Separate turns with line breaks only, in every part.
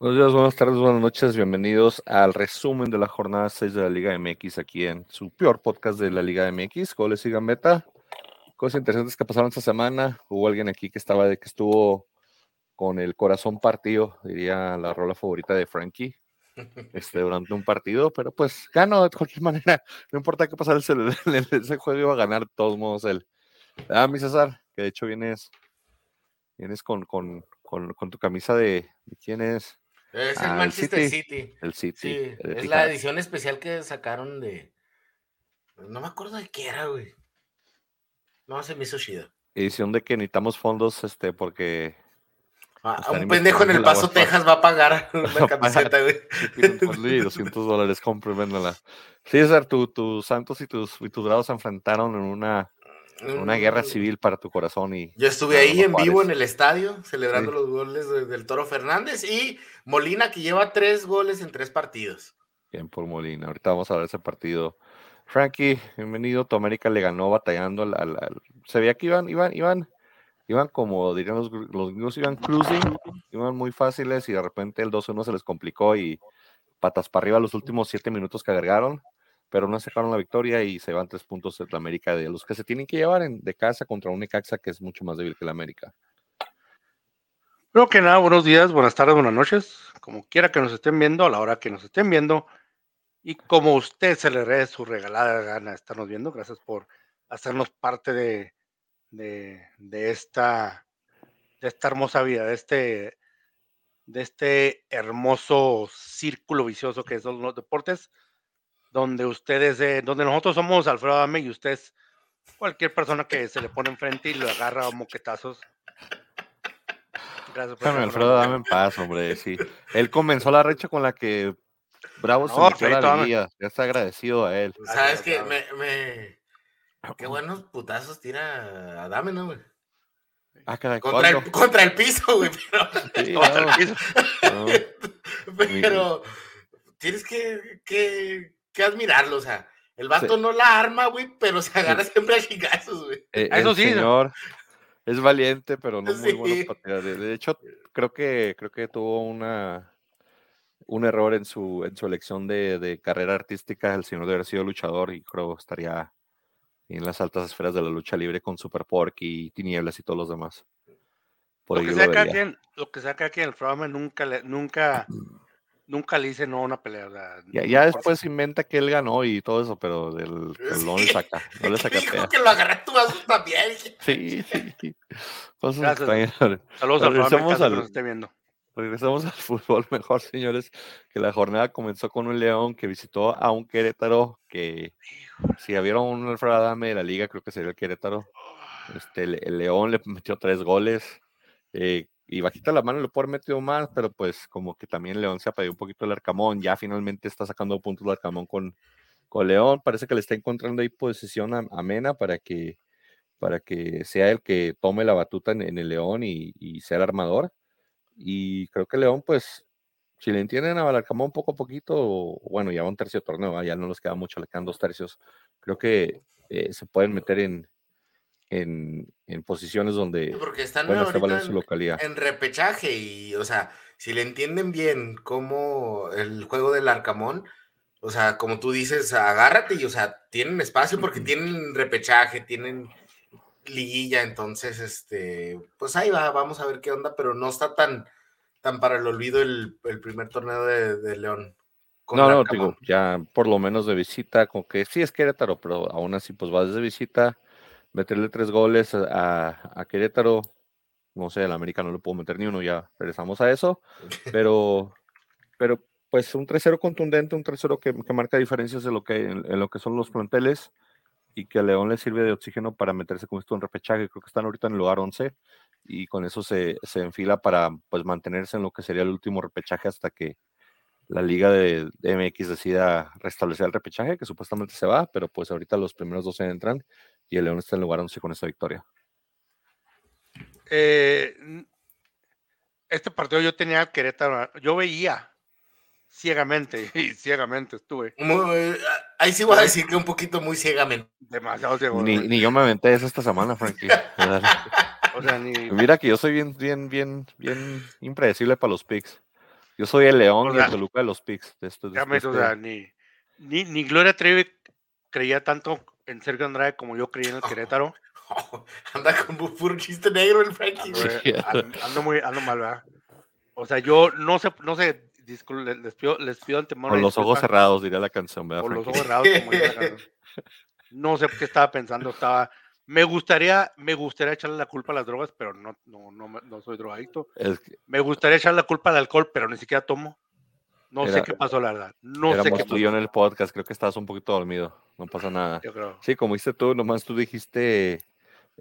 Buenos días, buenas tardes, buenas noches, bienvenidos al resumen de la jornada 6 de la Liga MX aquí en su peor podcast de la Liga MX, goles y gambeta. Cosas interesantes que pasaron esta semana. Hubo alguien aquí que estaba de que estuvo con el corazón partido, diría la rola favorita de Frankie, este, durante un partido, pero pues ganó de cualquier manera. No importa qué pasara ese, ese juego, iba a ganar de todos modos él. Ah, mi César, que de hecho vienes, vienes con, con, con, con tu camisa de, de quién es.
Es el ah, Manchester City.
El City.
Sí, es la edición especial que sacaron de. No me acuerdo de qué era, güey. No, se me hizo chida.
Edición de que necesitamos fondos, este, porque.
Ah, un pendejo en el Paso, Texas va a pagar una camiseta, güey.
200 dólares, cómprenla. Sí, César, tu, tus Santos y tus, y tus Grados se enfrentaron en una una guerra civil para tu corazón y.
Yo estuve ahí en vivo en el estadio, celebrando los goles del Toro Fernández y Molina, que lleva tres goles en tres partidos.
Bien por Molina. Ahorita vamos a ver ese partido. Frankie, bienvenido. Tu América le ganó batallando al, Se veía que iban, iban, iban, iban como dirían los, los gringos, iban cruising, iban muy fáciles y de repente el 2-1 se les complicó y patas para arriba los últimos siete minutos que agregaron pero no sacaron la victoria y se van tres puntos de la América de los que se tienen que llevar de casa contra un Necaxa que es mucho más débil que la América.
Creo que nada, buenos días, buenas tardes, buenas noches, como quiera que nos estén viendo, a la hora que nos estén viendo, y como usted se le dé su regalada gana de estarnos viendo, gracias por hacernos parte de, de, esta, de esta hermosa vida, de este, de este hermoso círculo vicioso que son los deportes donde ustedes, eh, donde nosotros somos Alfredo Adame y ustedes, cualquier persona que se le pone enfrente y lo agarra a moquetazos.
Gracias por Alfredo Adame en paz, hombre, sí. Él comenzó la recha con la que Bravo se metió la Ya está agradecido a él.
¿Sabes qué? Me, me... Qué buenos putazos tira Adame, ¿no, güey?
Ah, caray,
contra, el, contra el piso, güey. Pero, sí, contra el piso. pero tienes que, que que admirarlo, o sea, el vato no la arma, güey, pero se agarra siempre a chingazos, güey.
Eh, Eso sí. Señor es valiente, pero no muy bueno para De hecho, creo que, creo que tuvo una un error en su, en su elección de, carrera artística. El señor de haber sido luchador y creo estaría en las altas esferas de la lucha libre con Super Pork y Tinieblas y todos los demás.
lo, que saca aquí en, lo que saca aquí en el programa nunca, nunca nunca le hice no a una pelea.
ya, ya después inventa que él ganó y todo eso, pero del, no le saca. No le saca
Dijo que lo agarré tú también.
Sí, sí, sí.
Saludos regresamos al, esté viendo.
Regresamos al fútbol mejor, señores, que la jornada comenzó con un León que visitó a un Querétaro que si vieron un Alfredo Adame de la liga, creo que sería el Querétaro. Este, el, León le metió tres goles. Eh, y bajita la mano le puede haber metido más, pero pues como que también León se ha pedido un poquito el Arcamón, ya finalmente está sacando puntos el Arcamón con, con León, parece que le está encontrando ahí posición amena para que, para que sea el que tome la batuta en, el León y, sea el armador. Y creo que León, pues, si le entienden a Arcamón poco a poquito, bueno, ya va un tercio torneo, ya no nos queda mucho, le quedan dos tercios, creo que eh, se pueden meter en, en, posiciones donde
Porque están en, su localidad. En repechaje y, o sea, si le entienden bien cómo el juego del Arcamón, o sea, como tú dices, agárrate y, o sea, tienen espacio porque tienen repechaje, tienen liguilla, entonces, este, pues ahí va, vamos a ver qué onda, pero no está tan, tan para el olvido el, primer torneo de, León.
No, no, digo, ya por lo menos de visita, con que sí es Querétaro, pero aún así, pues va desde visita meterle tres goles a, Querétaro, no sé, el América no le puedo meter ni uno, ya regresamos a eso, pero, pero pues un 3-0 contundente, un 3-0 que, marca diferencias en lo que, en, lo que son los planteles y que a León le sirve de oxígeno para meterse con esto en repechaje, creo que están ahorita en el lugar 11 y con eso se, se enfila para pues mantenerse en lo que sería el último repechaje hasta que la liga de, MX decida restablecer el repechaje, que supuestamente se va, pero pues ahorita los primeros dos entran y el León está en lugar 11 con esa victoria.
Eh, este partido yo tenía al Querétaro, yo veía ciegamente, y ciegamente estuve.
Eh, ahí sí voy a decir que un poquito muy ciegamente.
Demasiado
ciegamente. Ni, yo me aventé eso esta semana, Frankie. Mira que yo soy bien, bien, bien, bien impredecible para los picks. Yo soy el León y el Toluca de los Picks. De
esto, o sea, ni, ni, ni, Gloria Trevi creía tanto en Sergio Andrade como yo creía en el Querétaro.
anda con puro chiste negro el Frankie.
ando, muy, ando mal, ¿verdad? O sea, yo no sé, no sé, les pido, les pido antemano.
Con los ojos cerrados, diría la canción,
¿verdad? Con los ojos cerrados, como la canción. No sé qué estaba pensando, estaba me gustaría, me gustaría echarle la culpa a las drogas, pero no, no, no, no soy drogadicto. me gustaría echarle la culpa al alcohol, pero ni siquiera tomo. No sé qué pasó, la verdad. No sé qué
tú y yo en el podcast, creo que estabas un poquito dormido. No pasa nada. Yo creo. Sí, como dijiste tú, nomás tú dijiste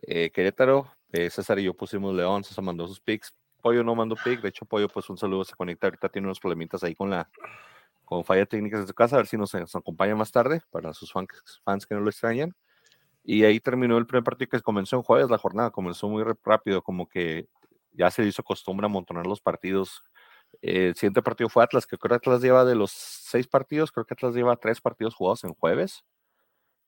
eh, Querétaro, eh, César y yo pusimos León, César mandó sus pics. Pollo no mandó pic, de hecho Pollo pues un saludo, se conecta, ahorita tiene unos problemitas ahí con la con falla técnicas de su casa, a ver si nos, nos acompaña más tarde para sus fans, fans que no lo extrañan. Y ahí terminó el primer partido que comenzó en jueves, la jornada comenzó muy rápido, como que ya se hizo costumbre amontonar los partidos. El siguiente partido fue Atlas, que creo que Atlas lleva de los seis partidos, creo que Atlas lleva tres partidos jugados en jueves,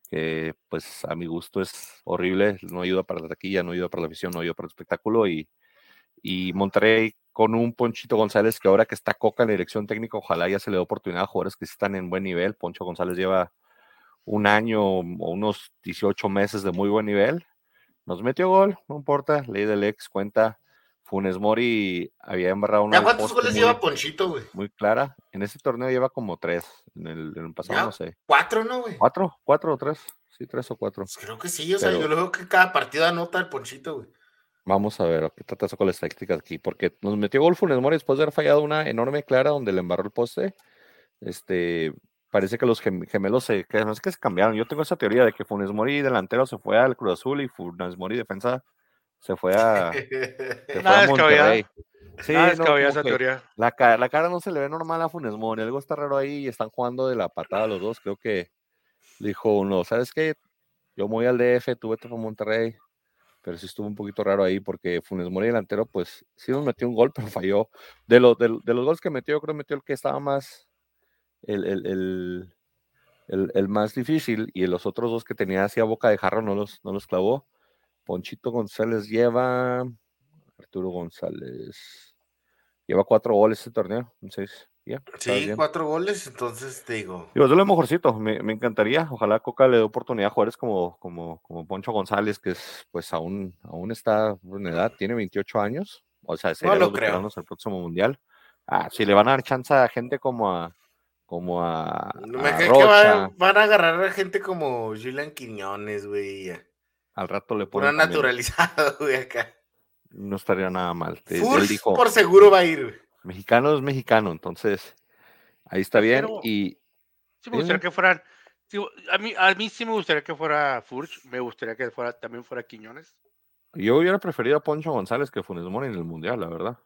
que pues a mi gusto es horrible, no ayuda para la taquilla, no ayuda para la visión, no ayuda para el espectáculo. Y, y Monterrey con un Ponchito González que ahora que está Coca en la dirección técnica, ojalá ya se le dé oportunidad a jugadores que están en buen nivel. Poncho González lleva un año o unos 18 meses de muy buen nivel. Nos metió gol, no importa, ley del ex, cuenta. Funes Mori había embarrado una.
¿Cuántos goles lleva Ponchito, güey?
Muy clara. En este torneo lleva como tres. En el, pasado no sé.
¿Cuatro, no, güey?
¿Cuatro? ¿Cuatro o tres? Sí, tres o cuatro.
Pues creo que sí, o sea, yo veo que cada partido anota el Ponchito, güey.
Vamos a ver, qué trata con las estadísticas aquí, porque nos metió gol Funes Mori después de haber fallado una enorme clara donde le embarró el poste. Este, parece que los gemelos se, que no es que se cambiaron. Yo tengo esa teoría de que Funes Mori delantero se fue al Cruz Azul y Funes Mori defensa se fue a,
se Nada Monterrey. Sí, Nada no, esa teoría.
La, la, cara no se le ve normal a Funes Mori, algo está raro ahí y están jugando de la patada los dos. Creo que dijo uno, ¿sabes qué? Yo voy al DF, tú vete a Monterrey, pero sí estuvo un poquito raro ahí porque Funes Mori delantero, pues sí nos metió un gol, pero falló. De, lo, de, de los goles que metió, yo creo que metió el que estaba más el, el, el, el, más difícil y los otros dos que tenía hacia boca de jarro no los, no los clavó. Ponchito González lleva, Arturo González, lleva cuatro goles este torneo, seis.
sí, cuatro goles, entonces te digo.
Digo, es lo mejorcito, me, me, encantaría. Ojalá Coca le dé oportunidad a jugadores como, como, como Poncho González, que es, pues aún, aún está en edad, tiene 28 años. O sea, sería
no lo creo.
el próximo mundial. Ah, si le van a dar chance a gente como a, como a.
me a que van, a agarrar a gente como Julian Quiñones, güey.
Al rato le ponen.
Una naturalizado, güey, acá.
No estaría nada mal.
Él dijo, por seguro va a ir.
Mexicano es mexicano, entonces ahí está bien. y.
Sí, me gustaría que fueran. a, mí, a mí sí me gustaría que fuera Furch, me gustaría que fuera, también fuera Quiñones.
Yo hubiera preferido a Poncho González que Funes Mori en el Mundial, la verdad.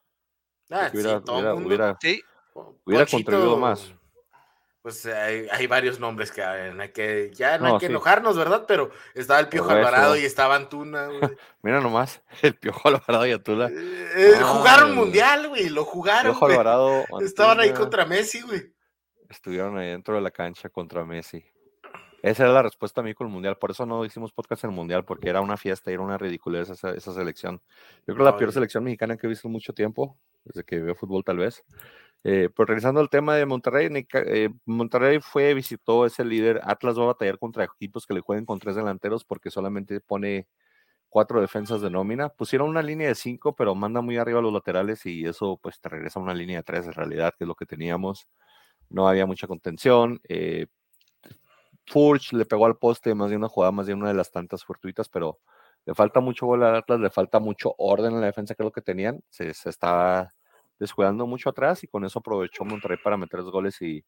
Ah, hubiera,
hubiera, hubiera contribuido más
pues hay, varios nombres que, hay que ya no, hay que enojarnos, ¿verdad? Pero estaba el Piojo Alvarado y estaba Antuna, güey.
Mira nomás, el Piojo Alvarado y Antuna.
Eh, jugaron mundial, güey, lo jugaron. Piojo Alvarado. Estaban ahí contra Messi, güey.
Estuvieron ahí dentro de la cancha contra Messi. Esa era la respuesta a mí con el mundial. Por eso no hicimos podcast en el mundial, porque era una fiesta, era una ridiculez esa, esa selección. Yo creo la peor selección mexicana que he visto en mucho tiempo, desde que veo fútbol tal vez. Eh, pues regresando al tema de Monterrey, eh, Monterrey fue, visitó ese líder. Atlas va a batallar contra equipos que le jueguen con tres delanteros porque solamente pone cuatro defensas de nómina. Pusieron una línea de cinco, pero manda muy arriba los laterales y eso pues te regresa a una línea de tres en realidad, que es lo que teníamos. No había mucha contención. Eh, Furch le pegó al poste más de una jugada, más de una de las tantas fortuitas, pero le falta mucho gol a Atlas, le falta mucho orden en la defensa, que es lo que tenían. Se, se está descuidando mucho atrás y con eso aprovechó Monterrey para meter los goles y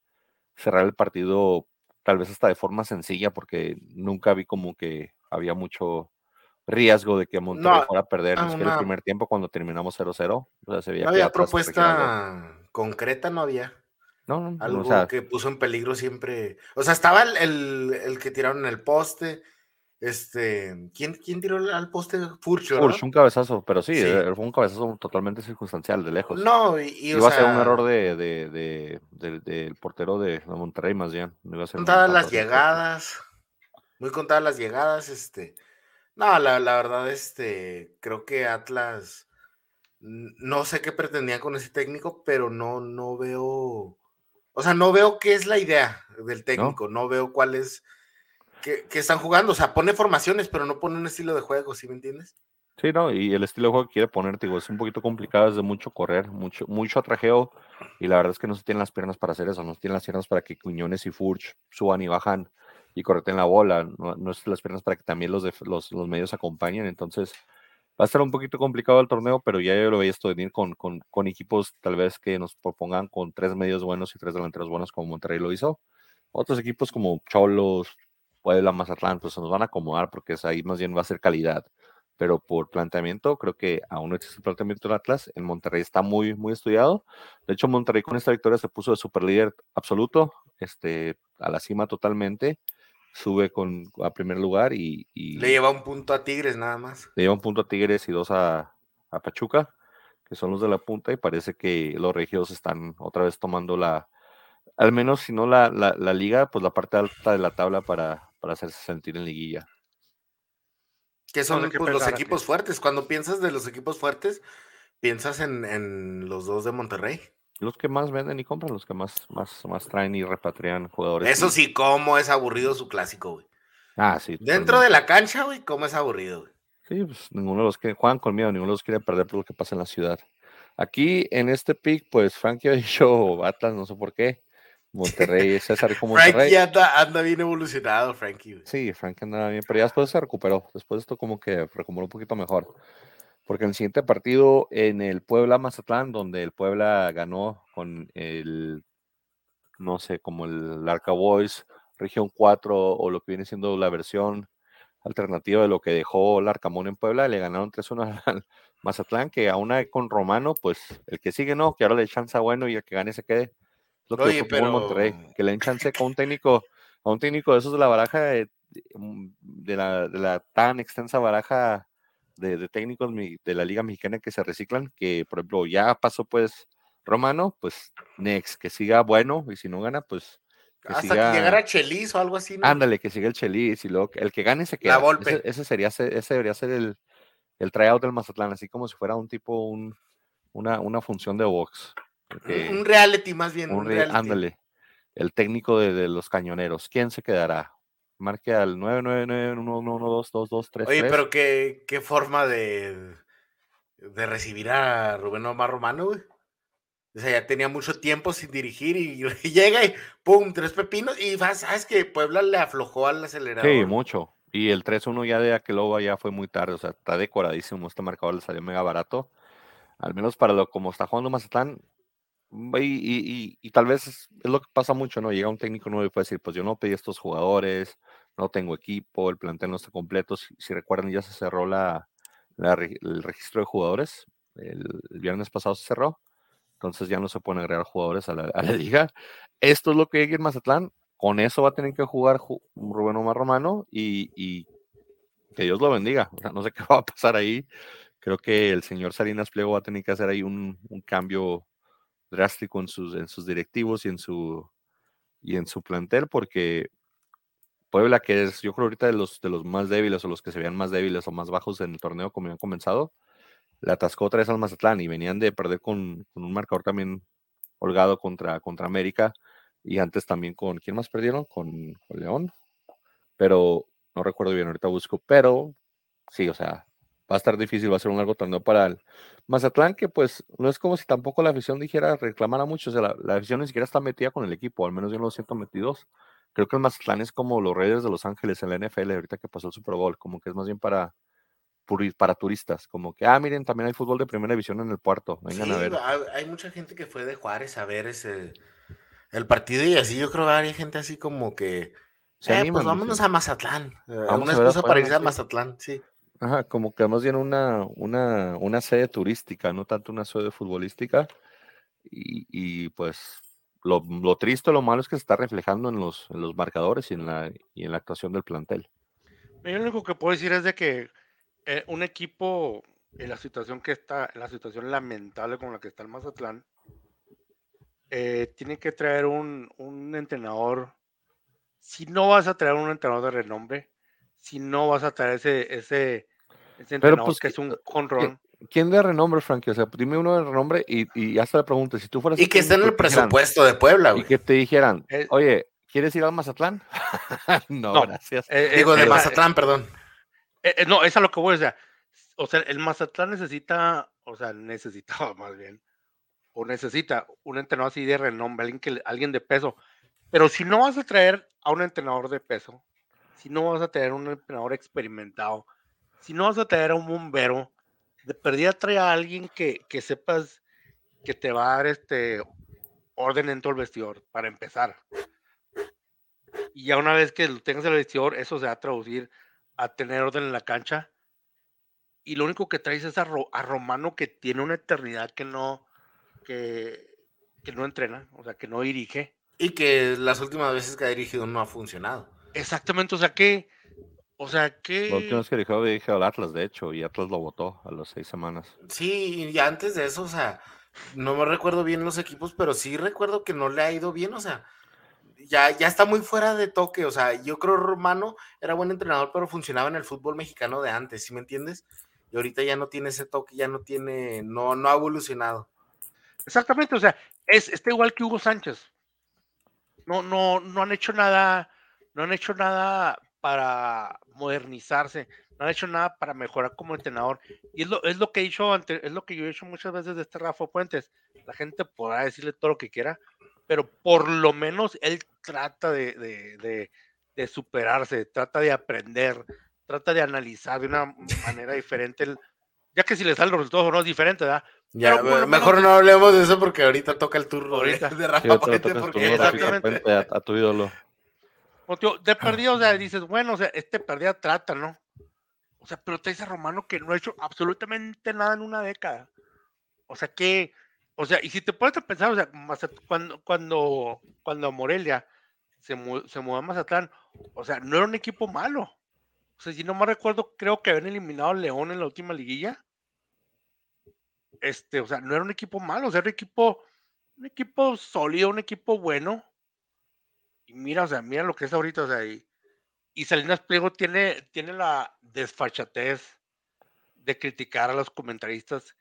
cerrar el partido tal vez hasta de forma sencilla porque nunca vi como que había mucho riesgo de que Monterrey fuera a perder en el primer tiempo cuando terminamos 0-0.
O sea, no había propuesta concreta, no había.
No, no,
algo que puso en peligro siempre. O sea, estaba el, el, el que tiraron en el poste, este, ¿quién, quién tiró al poste? Furcho.
Furch, un cabezazo, pero sí, eh, fue un cabezazo totalmente circunstancial, de lejos.
No, y,
iba a ser un error de, de, de, del portero de, Monterrey, más bien.
Iba a ser contadas las llegadas, muy contadas las llegadas, este. No, la, la verdad, este, creo que Atlas no sé qué pretendían con ese técnico, pero no, no veo, o sea, no veo qué es la idea del técnico, no, veo cuál es, qué, están jugando, o sea, pone formaciones, pero no pone un estilo de juego, ¿sí me entiendes?
Sí, no, y el estilo de juego que quiere poner, digo, es un poquito complicado, es de mucho correr, mucho, mucho atrajeo, y la verdad es que no se tienen las piernas para hacer eso, no se tienen las piernas para que Cuñones y Furch suban y bajan y correten la bola, no, no se las piernas para que también los, los, los medios acompañen, entonces Va a estar un poquito complicado el torneo, pero ya yo lo veía esto venir con, con, con, equipos tal vez que nos propongan con tres medios buenos y tres delanteros buenos como Monterrey lo hizo. Otros equipos como Cholos, Puebla, Mazatlán, pues se nos van a acomodar porque es ahí más bien va a ser calidad. Pero por planteamiento, creo que aún no existe el planteamiento del Atlas. En Monterrey está muy, muy estudiado. De hecho, Monterrey con esta victoria se puso de super líder absoluto, este, a la cima totalmente sube con, a primer lugar y,
Le lleva un punto a Tigres nada más.
Le lleva un punto a Tigres y dos a, Pachuca, que son los de la punta, y parece que los regios están otra vez tomando la, al menos si no la, la, liga, pues la parte alta de la tabla para, para hacerse sentir en liguilla.
Que son pues, los equipos fuertes. Cuando piensas de los equipos fuertes, piensas en, en los dos de Monterrey
los que más venden y compran, los que más, más, más traen y repatrian jugadores.
Eso sí, cómo es aburrido su clásico, güey.
Ah, sí.
Dentro de la cancha, güey, cómo es aburrido, güey.
Sí, pues ninguno de los que juegan conmigo, ninguno de los quiere perder por lo que pasa en la ciudad. Aquí en este pick, pues Frankie ha dicho Atlas, no sé por qué. Monterrey, César como
Monterrey. Frankie anda, anda, bien evolucionado, Frankie.
Sí, Frankie anda bien, pero ya después se recuperó. Después esto como que recuperó un poquito mejor porque en el siguiente partido en el Puebla Mazatlán, donde el Puebla ganó con el, no sé, como el Arca Boys, región 4 o lo que viene siendo la versión alternativa de lo que dejó el Arcamón en Puebla, le ganaron 3-1 al Mazatlán, que aún hay con Romano, pues el que sigue no, que ahora le chance bueno y el que gane se quede. Lo que Oye, pero... Monterrey, que le den chance con un técnico, a un técnico de esos de la baraja, de, la, de la tan extensa baraja de, técnicos de la Liga Mexicana que se reciclan, que por ejemplo ya pasó pues Romano, pues next, que siga bueno, y si no gana, pues
que hasta que llegara Chelis o algo así.
Ándale, que siga el Chelis y luego el que gane se queda. Ese, sería, ese debería ser el, el tryout del Mazatlán, así como si fuera un tipo, un, una, una función de box.
Un reality más bien.
Un, Ándale, el técnico de, de, los cañoneros. ¿Quién se quedará? Marque al 999-112-2233.
Oye, pero qué, qué forma de, de recibir a Rubén Omar Romano, güey. O sea, ya tenía mucho tiempo sin dirigir y, llega y ¡pum! Tres pepinos. Y sabes que Puebla le aflojó al acelerador.
Sí, mucho. Y el 3-1 ya de Aqueloba ya fue muy tarde. O sea, está decoradísimo. Este marcador le salió mega barato. Al menos para lo como está jugando Mazatlán, y, tal vez es, lo que pasa mucho, ¿no? Llega un técnico nuevo y puede decir, pues yo no pedí estos jugadores, no tengo equipo, el plantel no está completo. Si, recuerdan, ya se cerró la, el registro de jugadores. El, viernes pasado se cerró. Entonces ya no se pueden agregar jugadores a la, liga. Esto es lo que hay en Mazatlán. Con eso va a tener que jugar Rubén Omar Romano y, que Dios lo bendiga. No sé qué va a pasar ahí. Creo que el señor Salinas Pliego va a tener que hacer ahí un cambio drástico en sus, en sus directivos y en su, y en su plantel, porque Puebla, que es yo creo ahorita de los, de los más débiles o los que se veían más débiles o más bajos en el torneo como habían comenzado, le atascó otra vez al Mazatlán y venían de perder con, un marcador también holgado contra, contra América y antes también con, ¿quién más perdieron? Con León, pero no recuerdo bien, ahorita busco, pero sí, o sea, va a estar difícil, va a ser un largo torneo para el Mazatlán, que pues no es como si tampoco la afición dijera reclamar a mucho, o sea, la, afición ni siquiera está metida con el equipo, al menos yo no lo siento metidos. Creo que el Mazatlán es como los Raiders de Los Ángeles en la NFL, ahorita que pasó el Super Bowl, como que es más bien para, para turistas, como que, ah, miren, también hay fútbol de primera división en el puerto, vengan a ver.
Hay mucha gente que fue de Juárez a ver ese, el partido y así, yo creo que hay gente así como que, eh, pues vámonos a Mazatlán, eh, una excusa para ir a Mazatlán, sí.
Ajá, como que más bien una, una, una sede turística, no tanto una sede futbolística. Y, y pues lo, lo, triste, lo malo es que se está reflejando en los, en los marcadores y en, la, y en la actuación del plantel.
Yo lo único que puedo decir es de que eh, un equipo en la situación que está, en la situación lamentable con la que está el Mazatlán, eh, tiene que traer un, un entrenador. Si no vas a traer un entrenador de renombre, si no vas a traer ese, ese, ese entrenador pues, que es un conrón.
¿Quién de renombre, Frankie? O sea, dime uno de renombre y, y hasta la pregunta, si tú fueras...
Y que esté en el presupuesto de Puebla, güey.
Y que te dijeran, eh, oye, ¿quieres ir al Mazatlán? no, gracias.
Eh, Digo, de Mazatlán, perdón.
no, es a lo que voy, o sea, o sea, el Mazatlán necesita, o sea, necesitaba más bien, o necesita un entrenador así de renombre, alguien, que, alguien de peso. Pero si no vas a traer a un entrenador de peso, si no vas a tener un entrenador experimentado, si no vas a tener a un bombero, de perdida trae a alguien que, que sepas que te va a dar este orden en todo el vestidor, para empezar. Y ya una vez que lo tengas en el vestidor, eso se va a traducir a tener orden en la cancha. Y lo único que traes es a, a Romano que tiene una eternidad que no, que, que no entrena, o sea, que no dirige.
Y que las últimas veces que ha dirigido no ha funcionado.
Exactamente, o sea que, o sea que...
Lo último que dirigió dije al Atlas, de hecho, y Atlas lo votó a las seis semanas.
Sí, y antes de eso, o sea, no me recuerdo bien los equipos, pero sí recuerdo que no le ha ido bien, o sea, ya, ya está muy fuera de toque, o sea, yo creo Romano era buen entrenador, pero funcionaba en el fútbol mexicano de antes, ¿sí me entiendes? Y ahorita ya no tiene ese toque, ya no tiene, no, no ha evolucionado.
Exactamente, o sea, es, está igual que Hugo Sánchez. No, no, no han hecho nada, no han hecho nada para modernizarse, no han hecho nada para mejorar como entrenador. Y es lo, es lo que he dicho antes, es lo que yo he hecho muchas veces de este Rafa Puentes. La gente podrá decirle todo lo que quiera, pero por lo menos él trata de, de, de, superarse, trata de aprender, trata de analizar de una manera diferente. ya que si le salen los resultados o no es diferente, ¿verdad?
Ya, mejor no hablemos de eso porque ahorita toca el turno ahorita. de Rafa Puente
porque exactamente a, tu ídolo.
De perdido, o sea, dices, bueno, o sea, este perdida trata, ¿no? O sea, pero te dice Romano que no ha hecho absolutamente nada en una década. O sea que, o sea, y si te puedes pensar, o sea, cuando, cuando, cuando Morelia se, se mudó a Mazatlán, o sea, no era un equipo malo. O sea, si no me recuerdo, creo que habían eliminado a León en la última liguilla este, o sea, no era un equipo malo, o sea, era un equipo, un equipo sólido, un equipo bueno. Y mira, o sea, mira lo que es ahorita, o sea, y, Salinas Pliego tiene, tiene la desfachatez de criticar a los comentaristas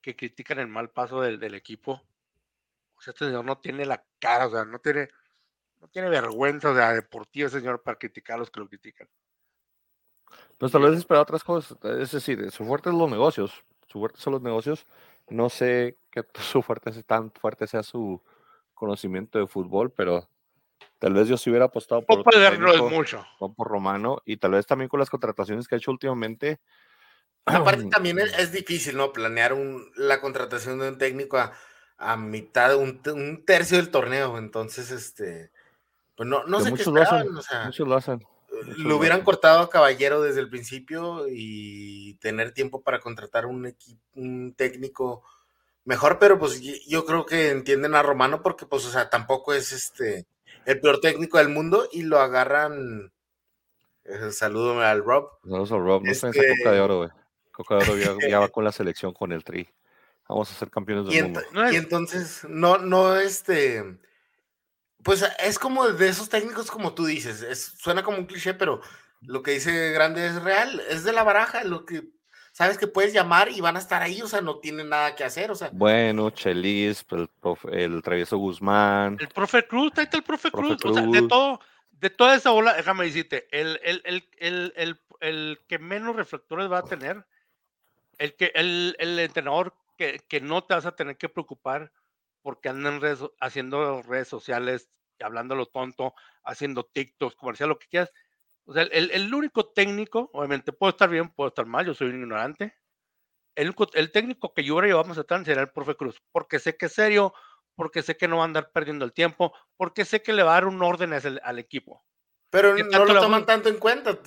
que critican el mal paso del, equipo. O sea, este señor no tiene la cara, o sea, no tiene, no tiene vergüenza, o sea, deportiva, señor, para criticar a los que lo critican.
Pues tal vez espera otras cosas, es decir, su fuerte es los negocios, su fuerte son los negocios. No sé qué su fuerte tan fuerte sea su conocimiento de fútbol, pero tal vez yo si hubiera apostado
por, mucho.
por Romano y tal vez también con las contrataciones que ha hecho últimamente.
Aparte también es, difícil, ¿no? Planear un, la contratación de un técnico a, a mitad, un, un tercio del torneo, entonces, este, pues no, no sé qué esperaban, o sea,
muchos lo hacen
lo hubieran cortado a Caballero desde el principio y tener tiempo para contratar un equipo, un técnico mejor, pero pues yo creo que entienden a Romano porque pues, o sea, tampoco es este el peor técnico del mundo y lo agarran. Eh, saludo al Rob.
Saludos al Rob. No esa este Coca de Oro, güey. Coca de Oro ya, va con la selección, con el Tri. Vamos a ser campeones del mundo.
Y entonces, no, no, este pues es como de esos técnicos como tú dices, es, suena como un cliché, pero lo que dice Grande es real, es de la baraja, lo que sabes que puedes llamar y van a estar ahí, o sea, no tienen nada que hacer, o sea.
Bueno, Chelis, el, el Travieso Guzmán.
El profe Cruz, ahí está el profe, Cruz, o sea, de todo, de toda esa bola, déjame decirte, el, el, el, el, el que menos reflectores va a tener, el que el, el entrenador que, que no te vas a tener que preocupar porque andan haciendo redes sociales, hablando lo tonto, haciendo TikToks, comercial, lo que quieras. O sea, el, el, único técnico, obviamente, puedo estar bien, puedo estar mal, yo soy un ignorante. El, el técnico que yo ahora llevamos a estar será el profe Cruz, porque sé que es serio, porque sé que no va a andar perdiendo el tiempo, porque sé que le va a dar un orden al, al equipo.
Pero no lo toman tanto en cuenta.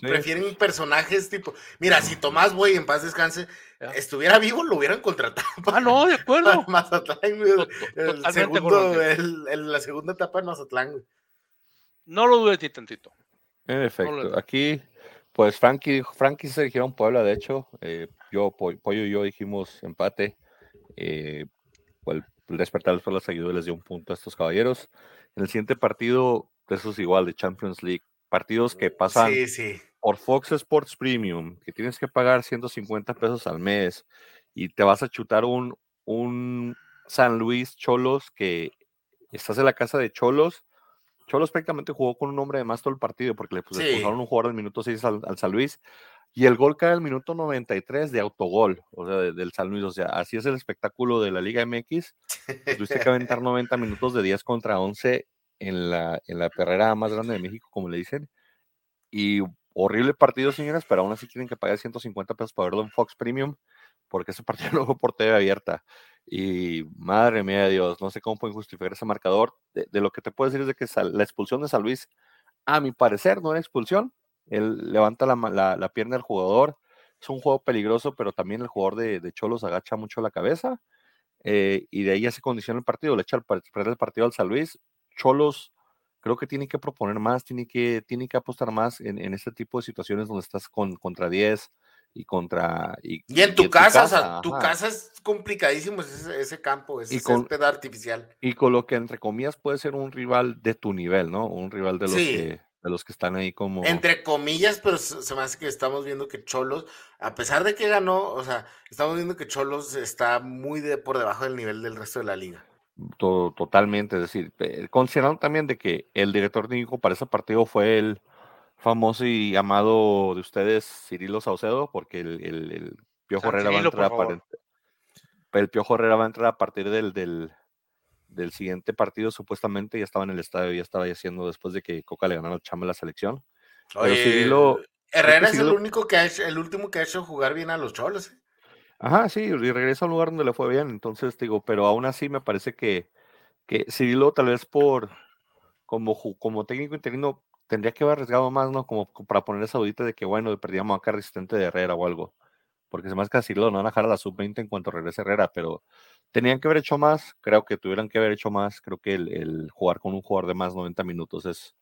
Prefieren personajes tipo. Mira, si Tomás Boy en paz descanse estuviera vivo, lo hubieran contratado.
Ah, no, de acuerdo.
Mazatlán, el segundo, el, la segunda etapa de Mazatlán,
No lo dudes ni tantito.
En efecto, aquí, pues Frankie, Frankie se dijeron Puebla, de hecho. Eh, yo, Pollo y yo dijimos empate. Eh, el, despertar después los seguidores les dio un punto a estos caballeros. En el siguiente partido, eso es igual, de Champions League. Partidos que pasan por Fox Sports Premium, que tienes que pagar 150 pesos al mes y te vas a chutar un, un San Luis Cholos que estás en la casa de Cholos. Cholos prácticamente jugó con un hombre de más todo el partido porque le, pues, un jugador al minuto 6 al, al, San Luis y el gol cae al minuto 93 de autogol, o sea, del San Luis. O sea, así es el espectáculo de la Liga MX. Tuviste que aventar 90 minutos de 10 contra 11 en la, en la perrera más grande de México, como le dicen. Y horrible partido, señoras, pero aún así tienen que pagar 150 pesos para verlo en Fox Premium, porque ese partido no fue por TV abierta. Y madre mía de Dios, no sé cómo pueden justificar ese marcador. De, lo que te puedo decir es de que la expulsión de San Luis, a mi parecer, no era expulsión. Él levanta la, pierna del jugador. Es un juego peligroso, pero también el jugador de, de Cholos agacha mucho la cabeza. Eh, y de ahí ya se condiciona el partido, le echa el, el partido al San Luis. Cholos creo que tiene que proponer más, tiene que, tiene que apostar más en, en este tipo de situaciones donde estás con, contra 10 y contra...
Y, en tu, casa, o sea, tu casa es complicadísimo ese, ese campo, ese césped artificial.
Y con lo que entre comillas puede ser un rival de tu nivel, ¿no? Un rival de los que de los que están ahí como...
Entre comillas, pero se me hace que estamos viendo que Cholos, a pesar de que ganó, o sea, estamos viendo que Cholos está muy de, por debajo del nivel del resto de la liga.
Todo, totalmente, es decir, considerando también de que el director técnico para ese partido fue el famoso y amado de ustedes, Cirilo Saucedo, porque el, el, Piojo Herrera va a entrar a el Piojo Herrera va a entrar a partir del, del, del siguiente partido, supuestamente ya estaba en el estadio, ya estaba haciendo después de que Coca le ganara el chamba la selección.
Herrera es el único que ha hecho, el último que ha hecho jugar bien a los cholos. ¿eh?
Ajá, sí, y regresa al lugar donde le fue bien, entonces digo, pero aún así me parece que, que Cirilo tal vez por como, como técnico interino tendría que haber arriesgado más, ¿no? Como para poner esa audita de que bueno, perdíamos acá resistente de Herrera o algo. Porque se más que Cirilo no van a dejar a la sub-20 en cuanto regrese Herrera, pero tenían que haber hecho más, creo que tuvieran que haber hecho más, creo que el, jugar con un jugador de más 90 minutos es,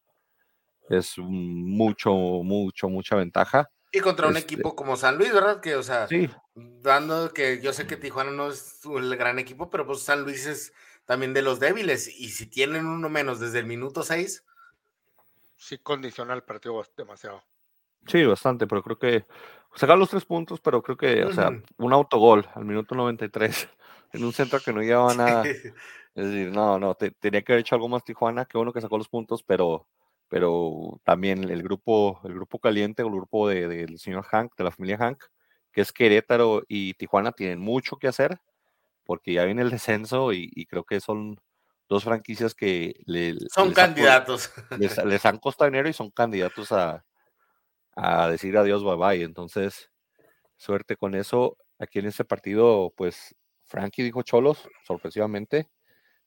es mucho, mucho, mucha ventaja.
Y contra un este equipo como San Luis, ¿verdad? Que, o sea, dando que yo sé que Tijuana no es el gran equipo, pero pues San Luis es también de los débiles. Y si tienen uno menos desde el minuto 6.
Sí, condiciona el partido demasiado.
Sí, bastante, pero creo que sacar los tres puntos, pero creo que, o sea, un autogol al minuto 93 en un centro que no llevaba nada. Es decir, no, no, tenía que haber hecho algo más Tijuana, qué bueno que sacó los puntos, pero, pero también el grupo, el grupo caliente, el grupo del de, señor Hank, de la familia Hank, que es Querétaro y Tijuana, tienen mucho que hacer, porque ya viene el descenso y, creo que son dos franquicias que le,
son candidatos.
les, les, han costado dinero y son candidatos a, a decir adiós, bye bye. Entonces, suerte con eso. Aquí en este partido, pues Frankie dijo Cholos, sorpresivamente.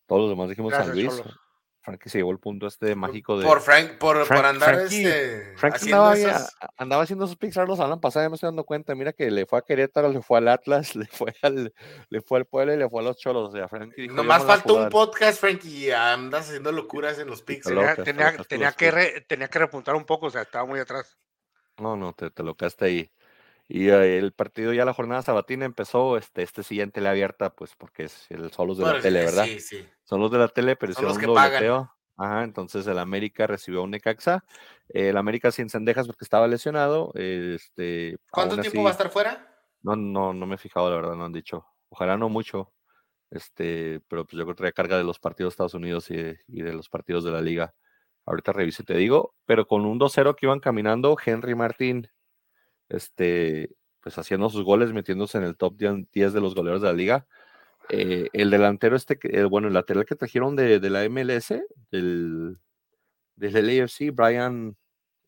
Todos los demás dijimos San Luis. Frankie se llevó el punto este mágico de.
Por Frank, por, andar este,
Frankie andaba, haciendo sus picks los años pasados, ya me estoy dando cuenta. Mira que le fue a Querétaro, le fue al Atlas, le fue al, le fue al Puebla y le fue a los Cholos. O sea, Frankie
dijo, Nomás faltó un podcast, Frankie, andas haciendo locuras en los picks.
Tenía, tenía, que tenía que repuntar un poco, o sea, estaba muy atrás.
No, no, te, te lo quedaste ahí. Y eh, el partido ya la jornada sabatina empezó, este, este siguiente le abierta, pues porque es el, son los de la tele, ¿verdad? Sí, sí. Son los de la tele, pero son los que pagan. Ajá, entonces el América recibió un Necaxa. El América sin cendejas porque estaba lesionado. Este,
¿Cuánto tiempo va a estar fuera?
No, no, no me he fijado, la verdad, no han dicho. Ojalá no mucho. Este, pero pues yo creo que trae carga de los partidos de Estados Unidos y de, y de los partidos de la liga. Ahorita reviso y te digo, pero con un 2-0 que iban caminando, Henry Martín, este, pues haciendo sus goles, metiéndose en el top 10 de los goleadores de la liga. Eh, el delantero este, bueno, el lateral que trajeron de, la MLS, del, del AFC, Brian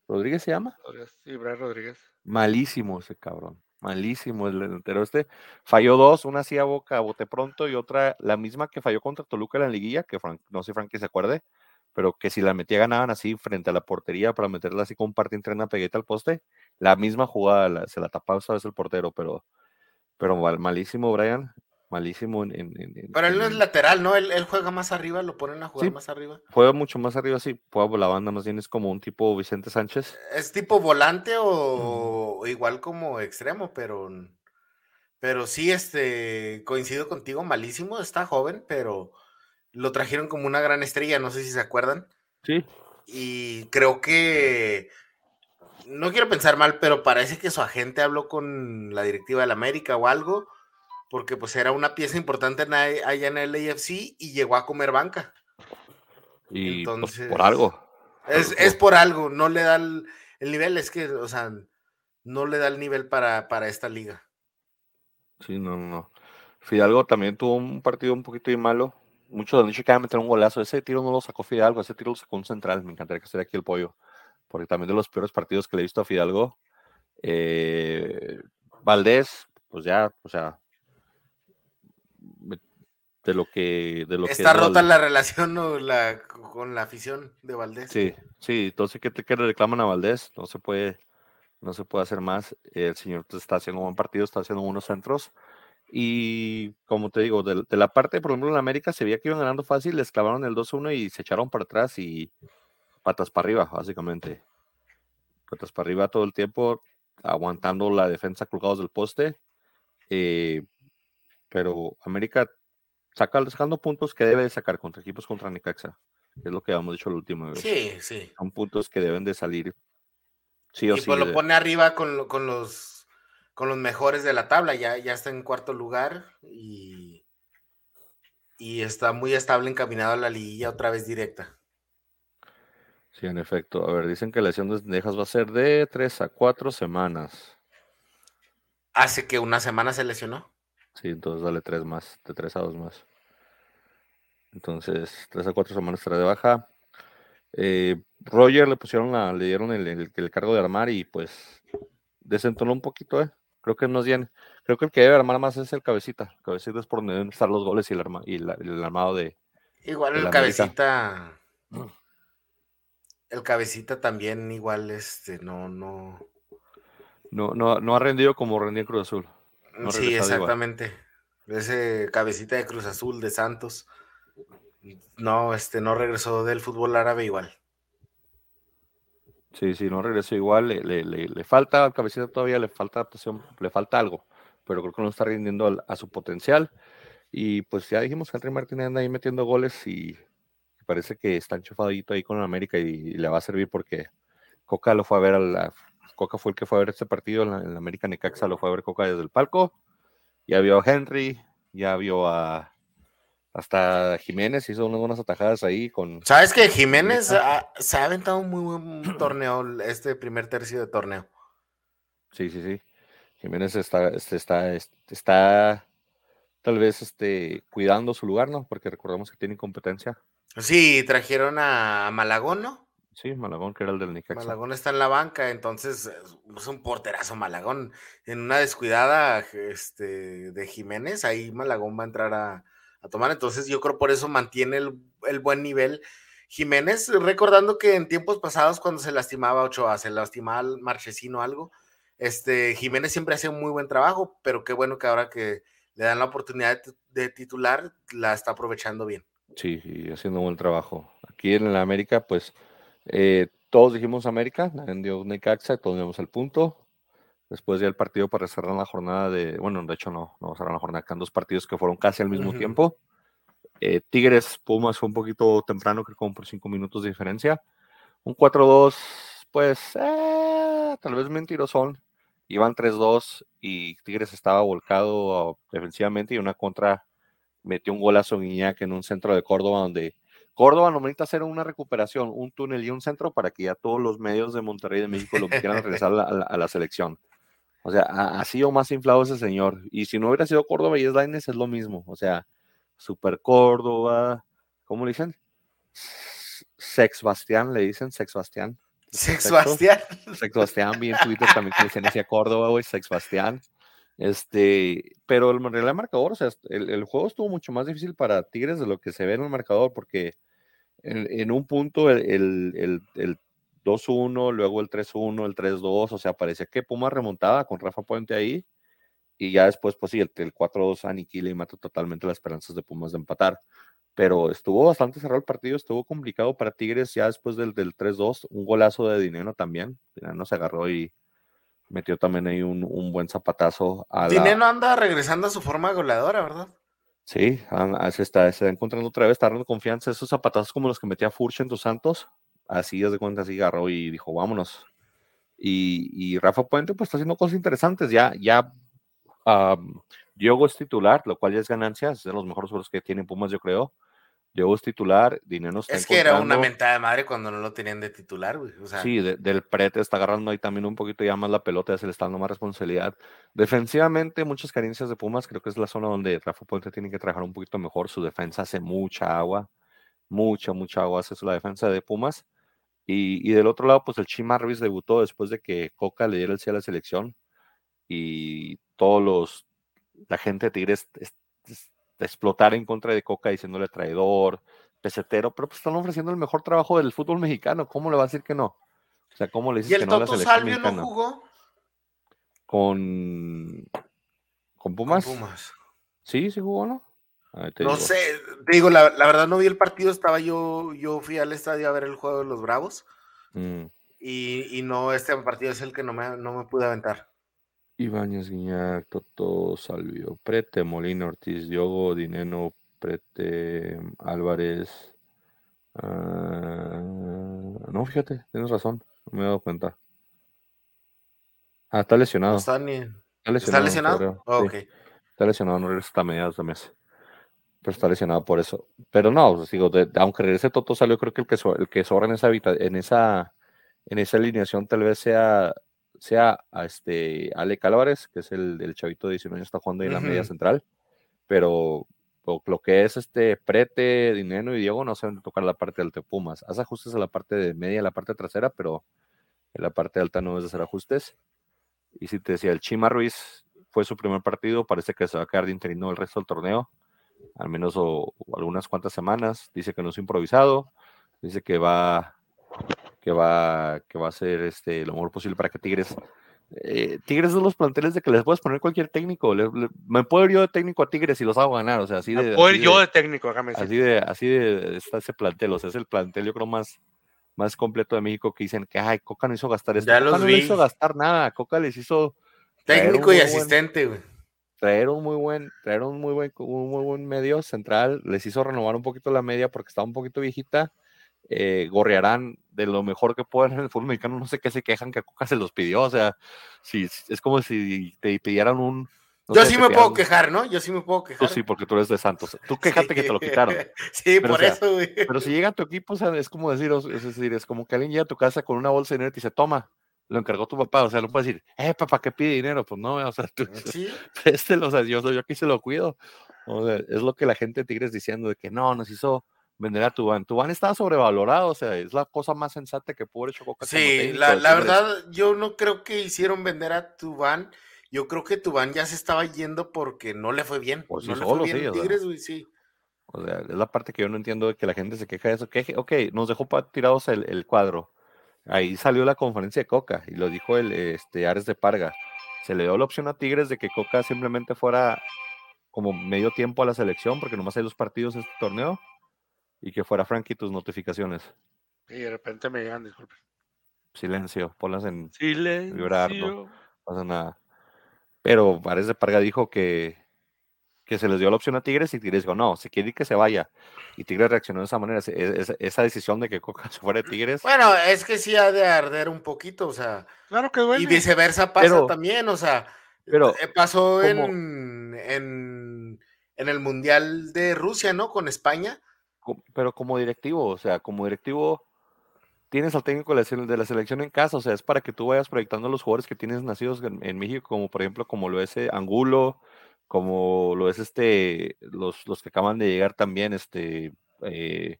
Rodríguez se llama.
Sí, Brian Rodríguez.
Malísimo ese cabrón. Malísimo el delantero este. Falló dos, una así a boca, a bote pronto, y otra, la misma que falló contra Toluca en la liguilla, que no sé Frank que se acuerde pero que si la metía ganaban así frente a la portería para meterla así con parte interna pegueta al poste, la misma jugada se la tapaba esa vez el portero, pero, pero malísimo Brian, malísimo en... en,
pero él no es lateral, ¿no? Él, juega más arriba, lo ponen a jugar más arriba.
Juega mucho más arriba, sí, juega la banda más bien es como un tipo Vicente Sánchez.
Es tipo volante o, igual como extremo, pero... Pero sí, este, coincido contigo, malísimo, está joven, pero lo trajeron como una gran estrella, no sé si se acuerdan.
Sí.
Y creo que no quiero pensar mal, pero parece que su agente habló con la directiva del América o algo, porque pues era una pieza importante allá en el AFC y llegó a comer banca.
Y pues, Entonces, por algo.
Es, por algo, no le da el, nivel, es que, o sea, no le da el nivel para, para esta liga.
Sí, no, no. Fidalgo también tuvo un partido un poquito malo. Muchos han dicho que iba a meter un golazo. Ese tiro no lo sacó Fidalgo, ese tiro lo sacó un central. Me encantaría que esté aquí el pollo. Porque también de los peores partidos que le he visto a Fidalgo. Eh, Valdés, pues ya, o sea, de lo que. De lo
Está rota la relación con la afición de Valdés.
Sí, sí, entonces, ¿qué, te, le reclaman a Valdés? No se puede, no se puede hacer más. El señor está haciendo un buen partido, está haciendo unos centros. Y como te digo, de, la parte, por ejemplo, en América se veía que iban ganando fácil, les clavaron el 2-1 y se echaron para atrás y patas para arriba, básicamente. Patas para arriba todo el tiempo, aguantando la defensa colgados del poste. Eh, pero América saca, sacando puntos que debe de sacar contra equipos contra Necaxa. Es lo que habíamos dicho la última vez.
Sí, sí.
Son puntos que deben de salir. Sí o y
Pues lo pone arriba con, con, los, con los mejores de la tabla. Ya, ya está en cuarto lugar y, y está muy estable encaminado a la liguilla otra vez directa.
Sí, en efecto. A ver, dicen que la lesión de Dejas va a ser de tres a cuatro semanas.
¿Hace que una semana se lesionó?
Sí, entonces dale tres más, de tres a dos más. Entonces, tres a cuatro semanas estará de baja. Eh, Roger le pusieron la, le dieron el, el, cargo de armar y pues desentonó un poquito, eh. Creo que no bien. Creo que el que debe armar más es el cabecita. El cabecita es por donde deben estar los goles y el, arma, y el armado de.
Igual el cabecita. El cabecita también, igual, este, no, no.
No, no, no ha rendido como rendía en Cruz Azul
sí, exactamente. Ese cabecita de Cruz Azul de Santos. No, este no regresó del fútbol árabe igual.
Sí, sí, no regresó igual. Le, le, falta al cabecita todavía, le falta le falta algo, pero creo que no está rindiendo a, su potencial. Y pues ya dijimos, Henry Martínez anda ahí metiendo goles y parece que está enchufadito ahí con América y, le va a servir porque Coca lo fue a ver a la, Coca fue el que fue a ver este partido en en América Necaxa, lo fue a ver Coca desde el palco. Ya vio a Henry, ya vio a hasta Jiménez hizo unas buenas atajadas ahí con.
¿Sabes que Jiménez se ha aventado un muy buen torneo, este primer tercio de torneo?
Sí, sí, sí. Jiménez está, este, está, este, está, tal vez este, cuidando su lugar, ¿no? Porque recordamos que tiene competencia.
Sí, trajeron a Malagón, ¿no?
Sí, Malagón, que era el del Necaxa.
Malagón está en la banca, entonces es un porterazo Malagón. En una descuidada este, de Jiménez, ahí Malagón va a entrar a, tomar. Entonces yo creo por eso mantiene el, buen nivel. Jiménez, recordando que en tiempos pasados, cuando se lastimaba Ochoa, se lastimaba al Marchesino algo, este, Jiménez siempre hacía un muy buen trabajo, pero qué bueno que ahora que le dan la oportunidad de, titular, la está aprovechando bien.
Sí, y haciendo un buen trabajo. Aquí en la América, pues eh, todos dijimos América, dio Necaxa, todos dimos el punto. Después ya el partido para cerrar la jornada de, bueno, de hecho no, no cerrar la jornada, quedan dos partidos que fueron casi al mismo tiempo. Eh, Tigres, Pumas fue un poquito temprano, creo como por cinco minutos de diferencia. Un 4-2, pues eh, tal vez mentirosón. Iban 3-2 y Tigres estaba volcado defensivamente y una contra metió un golazo Guiñac en un centro de Córdoba donde Córdoba no necesita hacer una recuperación, un túnel y un centro para que ya todos los medios de Monterrey de México lo quieran regresar a la, selección. O sea, ha, sido más inflado ese señor. Y si no hubiera sido Córdoba y es Lainez, es lo mismo. O sea, Super Córdoba, ¿cómo le dicen? Sex Bastián, le dicen Sex Bastián.
Sex Bastián.
Sex Bastián, bien Twitter también que dicen hacia Córdoba, güey, Sex Bastián. Este, pero el, el marcador, o sea, el, juego estuvo mucho más difícil para Tigres de lo que se ve en el marcador, porque en, un punto el, el 2-1, luego el 3-1, el 3-2, o sea, parecía que Puma remontaba con Rafa Puente ahí, y ya después, pues sí, el, 4-2 aniquila y mata totalmente las esperanzas de Pumas de empatar. Pero estuvo bastante cerrado el partido, estuvo complicado para Tigres ya después del, del 3-2, un golazo de dinero también, no se agarró y metió también ahí un, buen zapatazo.
A Dinero anda regresando a su forma goleadora, ¿verdad?
Sí, se está, se encontrando otra vez, está dando confianza. Esos zapatazos como los que metía Furch en tus Santos, así es de cuenta, así agarró y dijo, vámonos. Y, Rafa Puente pues está haciendo cosas interesantes. Ya, ya Diogo es titular, lo cual ya es ganancia, es de los mejores jugadores que tiene Pumas, yo creo. Es titular, Dinero está
Es que era una mentada de madre cuando no lo tenían de titular, güey.
Sí, del prete está agarrando ahí también un poquito ya más la pelota, ya se le está dando más responsabilidad. Defensivamente, muchas carencias de Pumas, creo que es la zona donde Rafa Puente tiene que trabajar un poquito mejor. Su defensa hace mucha agua, mucha, mucha agua hace la defensa de Pumas. Y, y del otro lado, pues el Chima Ruiz debutó después de que Coca le diera el sí a la selección. Y todos los, la gente de Tigres explotar en contra de Coca diciéndole traidor, pesetero, pero pues están ofreciendo el mejor trabajo del fútbol mexicano. ¿Cómo le va a decir que no? O sea, ¿cómo le dices que no a la selección Salvio no jugó? Con, con Pumas. Pumas. Sí, sí jugó, ¿no?
No sé, te digo, la, verdad no vi el partido, estaba yo, yo fui al estadio a ver el juego de los Bravos. Mm. Y, y, no, este partido es el que no me, no me pude aventar.
Ibáñez, Guiñac, Toto, Salvio, Prete, Molina, Ortiz, Diogo, Dineno, Prete, Álvarez. Ah, no, fíjate, tienes razón, no me he dado cuenta. Ah, está lesionado.
está, lesionado. ¿Está lesionado? Oh,
está lesionado, no regresa hasta mediados de mes. Pero está lesionado por eso. Pero no, digo, aunque regrese Toto Salvio, creo que el que, el que sobra en esa, en esa en esa alineación tal vez sea sea a este Ale Álvarez, que es el, el chavito de 19 años, está jugando ahí en la media central, pero lo que es este Prete, Dinero y Diego no saben tocar la parte alta de Pumas. Haz ajustes a la parte de media y la parte trasera, pero en la parte alta no es de hacer ajustes. Y si te decía, el Chima Ruiz fue su primer partido, parece que se va a quedar de interino el resto del torneo, al menos o algunas cuantas semanas. Dice que no es improvisado, dice que va que va, que va a ser este, lo mejor posible para que Tigres. Eh, Tigres es de los planteles de que les puedes poner cualquier técnico. me puedo ir yo de técnico a Tigres y los hago ganar. O sea, así de.
puedo ir yo de, técnico,
Así de, así de está ese plantel. O sea, es el plantel, yo creo, más, más completo de México que dicen que ay, Coca no hizo gastar esto. Coca no hizo gastar nada. Coca les hizo.
Técnico y asistente, güey.
Traer un muy buen, traer un muy buen, un muy buen medio central, les hizo renovar un poquito la media porque estaba un poquito viejita eh, gorrearán de lo mejor que puedan en el fútbol mexicano. No sé qué se quejan que Coca se los pidió. O sea, si, es como si te pidieran un.
yo sí me puedo quejar, ¿no? Yo sí me puedo quejar.
Tú sí, porque tú eres de Santos. Tú quejate que te lo quitaron.
Sí, por eso, güey.
Pero si llega a tu equipo, o sea, es como decir, es decir, es como que alguien llega a tu casa con una bolsa de dinero y te dice, toma, lo encargó tu papá. O sea, no puedes decir, eh, papá, ¿qué pide dinero? Pues no, o sea, tú, ¿Sí? este, o sea, yo, yo aquí se lo cuido. O sea, es lo que la gente de Tigres diciendo de que no, nos hizo vender a Tubán. Tubán está sobrevalorado, o sea, es la cosa más sensata que pudo haber hecho Coca.
Sí, la, la verdad, yo no creo que hicieron vender a Tubán. Yo creo que Tubán ya se estaba yendo porque no le fue bien. Por no le fue bien sí, Tigres, güey, sí.
O sea, es la parte que yo no entiendo de que la gente se queja de eso. Que, ok, nos dejó tirados el, el, cuadro. Ahí salió la conferencia de Coca y lo dijo el este, Ares de Parga. Se le dio la opción a Tigres de que Coca simplemente fuera como medio tiempo a la selección, porque nomás hay dos partidos este torneo y que fuera Frankie tus notificaciones.
Y de repente me llegan, disculpe.
Silencio, ponlas en
Silencio. Vibrar, no
pasa nada. Pero Vares de Parga dijo que, que se les dio la opción a Tigres y Tigres dijo, no, si quiere que se vaya. Y Tigres reaccionó de esa manera, esa decisión de que Coca se fuera de Tigres.
Bueno, es que sí ha de arder un poquito, o sea.
Claro que duele.
Y viceversa pasa también, o sea. Pero, eh, pasó en, en, en el Mundial de Rusia, ¿no? Con España
pero como directivo, o sea, como directivo tienes al técnico de la selección en casa, o sea, es para que tú vayas proyectando los jugadores que tienes nacidos en, México, como por ejemplo, como lo es eh, Angulo, como lo es este, los, los que acaban de llegar también, este, eh,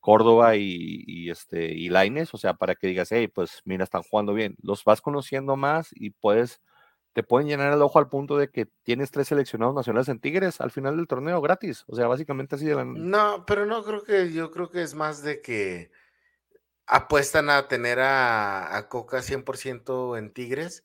Córdoba y, y, este, y Laines, o sea, para que digas, hey, pues mira, están jugando bien, los vas conociendo más y puedes te pueden llenar el ojo al punto de que tienes tres seleccionados nacionales en Tigres al final del torneo gratis. O sea, básicamente así de la...
No, pero no creo que, yo creo que es más de que apuestan a tener a, a Coca 100% en Tigres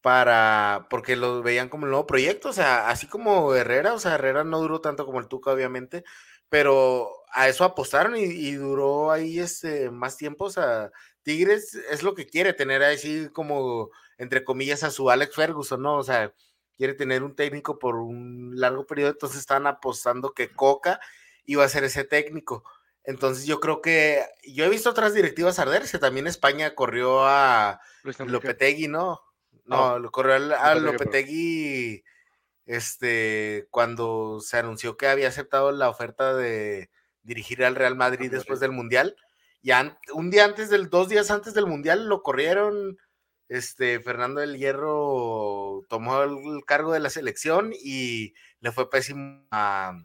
para, porque lo veían como el nuevo proyecto, o sea, así como Herrera, o sea, Herrera no duró tanto como el Tuca, obviamente, pero a eso apostaron y, y duró ahí este, más tiempo, o sea, Tigres es lo que quiere tener así como entre comillas, a su Alex Ferguson, ¿no? O sea, quiere tener un técnico por un largo periodo, entonces están apostando que Coca iba a ser ese técnico. Entonces yo creo que yo he visto otras directivas arderse. También España corrió a Lopetegui, ¿no? No, lo corrió a, Lopetegui este, cuando se anunció que había aceptado la oferta de dirigir al Real Madrid después del Mundial. Y un día antes del, dos días antes del Mundial lo corrieron. Este, Fernando del Hierro tomó el cargo de la selección y le fue pésimo a,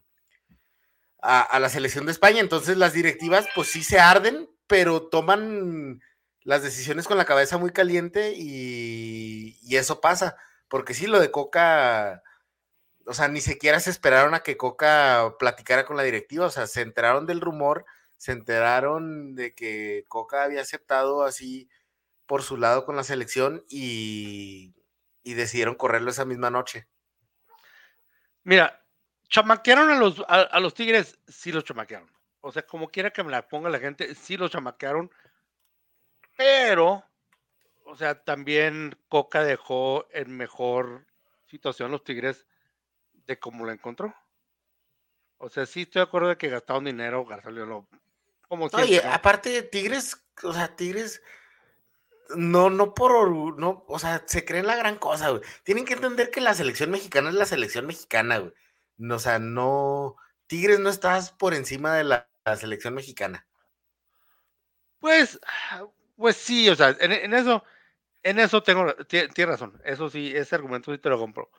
la selección de España. Entonces las directivas pues sí se arden, pero toman las decisiones con la cabeza muy caliente y, eso pasa. Porque sí, lo de Coca, o sea, ni siquiera se esperaron a que Coca platicara con la directiva, o sea, se enteraron del rumor, se enteraron de que Coca había aceptado así por su lado con la selección y, y decidieron correrlo esa misma noche.
Mira, chamaquearon a los, a, los Tigres, sí los chamaquearon. O sea, como quiera que me la ponga la gente, sí los chamaquearon. Pero, o sea, también Coca dejó en mejor situación los Tigres de cómo la encontró. O sea, sí estoy de acuerdo de que gastaron dinero, gastaron
como Oye, aparte Tigres, o sea, Tigres no, no por, no, o sea, se creen la gran cosa, güey. Tienen que entender que la selección mexicana es la selección mexicana, güey. O sea, no. Tigres no estás por encima de la, selección mexicana.
Pues, pues sí, o sea, en, eso, en eso tengo, tiene razón. Eso sí, ese argumento sí te lo compro.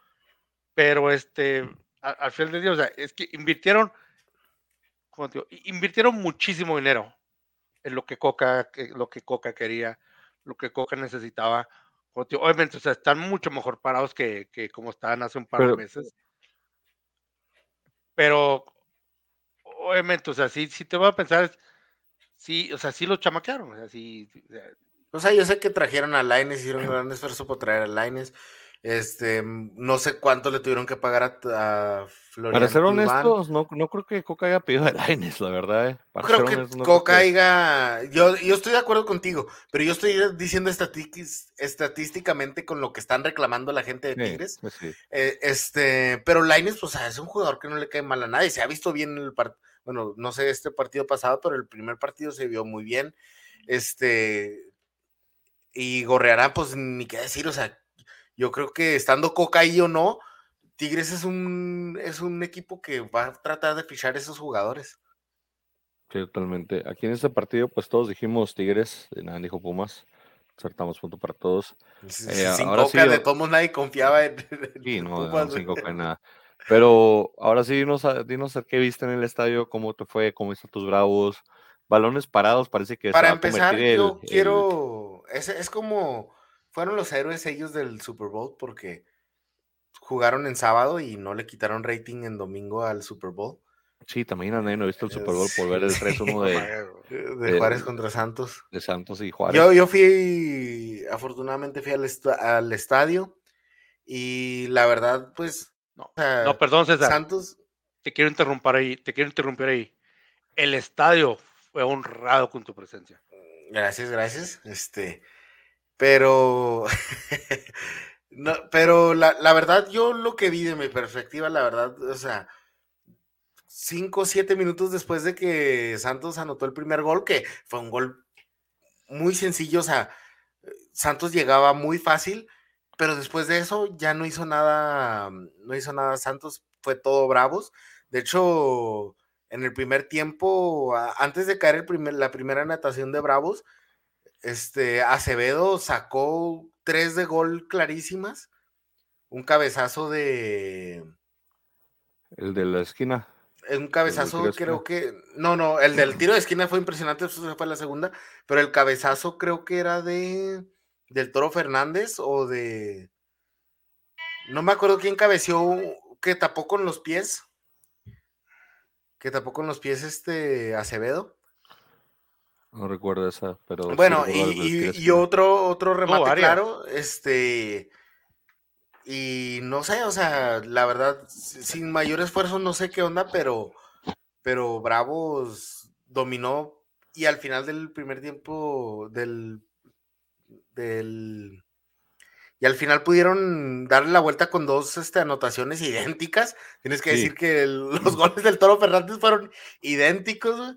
Pero este, al, final del día, o sea, es que invirtieron, como te digo, invirtieron muchísimo dinero en lo que Coca, lo que Coca quería, lo que Coca necesitaba. Obviamente, o sea, están mucho mejor parados que, como estaban hace un par de meses. Pero, obviamente, o sea, si, si te voy a pensar, sí, o sea, sí lo chamaquearon. O sea, sí,
o sea, yo sé que trajeron a Laines, hicieron un gran esfuerzo por traer a Laines. Este, no sé cuánto le tuvieron que pagar a,
Florian. Para ser honestos, no, no creo que Coca haya pedido a Laines, la verdad. Eh.
creo que Coca haya. Yo, yo estoy de acuerdo contigo, pero yo estoy diciendo estadísticamente con lo que están reclamando la gente de Tigres. Pues eh, este, pero Laines, pues es un jugador que no le cae mal a nadie. Se ha visto bien en el partido. Bueno, no sé este partido pasado, pero el primer partido se vio muy bien. Este. Y Gorreará, pues ni qué decir, o sea, yo creo que estando Coca ahí o no, Tigres es un, es un equipo que va a tratar de fichar esos jugadores.
Sí, totalmente. Aquí en este partido, pues todos dijimos Tigres, nada dijo Pumas. Acertamos punto para todos.
Eh, sin Coca, de todos nadie confiaba en.
Sí, no, sin Coca nada. Pero ahora sí, dinos, dinos qué viste en el estadio, cómo te fue, cómo están tus bravos. Balones parados, parece que.
Para empezar, yo quiero. Es, es como fueron los héroes ellos del Super Bowl porque jugaron en sábado y no le quitaron rating en domingo al Super Bowl.
Sí, también nadie no visto el Super Bowl por ver el 3-1
de, de, Juárez contra Santos.
De Santos y Juárez.
Yo, yo fui, afortunadamente fui al, al, estadio y la verdad, pues.
No, no, perdón, César. Santos. Te quiero interrumpir ahí, te quiero interrumpir ahí. El estadio fue honrado con tu presencia.
Gracias, gracias. Este, pero, no, pero la, la, verdad, yo lo que vi de mi perspectiva, la verdad, o sea, cinco o siete minutos después de que Santos anotó el primer gol, que fue un gol muy sencillo, o sea, Santos llegaba muy fácil, pero después de eso ya no hizo nada, no hizo nada Santos, fue todo bravos. De hecho, en el primer tiempo, antes de caer el primer, la primera natación de Bravos, este, Acevedo sacó tres de gol clarísimas. Un cabezazo de.
El de la esquina.
Un cabezazo, creo que. No, no, el del tiro de esquina fue impresionante, eso fue la segunda. Pero el cabezazo creo que era de. Del Toro Fernández o de. No me acuerdo quién cabeció que tapó con los pies. Que tapó con los pies este Acevedo.
No recuerdo esa, pero.
Bueno, y, otro, otro remate claro, este. Y no sé, o sea, la verdad, sin mayor esfuerzo, no sé qué onda, pero, pero Bravos dominó y al final del primer tiempo del, del y al final pudieron darle la vuelta con dos este, anotaciones idénticas. Tienes que decir que los goles del Toro Fernández fueron idénticos.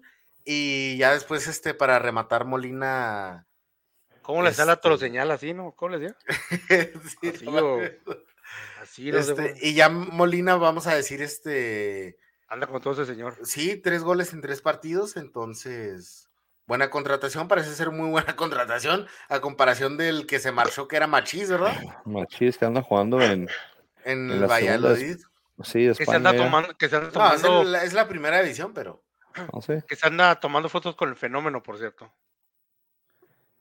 Y ya después, este, para rematar Molina.
¿Cómo le sale a este señal así, no? ¿Cómo le decía?
así, este, y ya Molina, vamos a decir, este.
Anda con todo ese señor.
Sí, tres goles en tres partidos, entonces. Buena contratación, parece ser muy buena contratación, a comparación del que se marchó, que era Machís, ¿verdad?
Machís, que anda jugando en.
En, el Valladolid.
Sí,
Que se anda tomando. Que se anda
tomando... No, es, la, primera edición, pero.
Que se anda tomando fotos con el fenómeno, por cierto.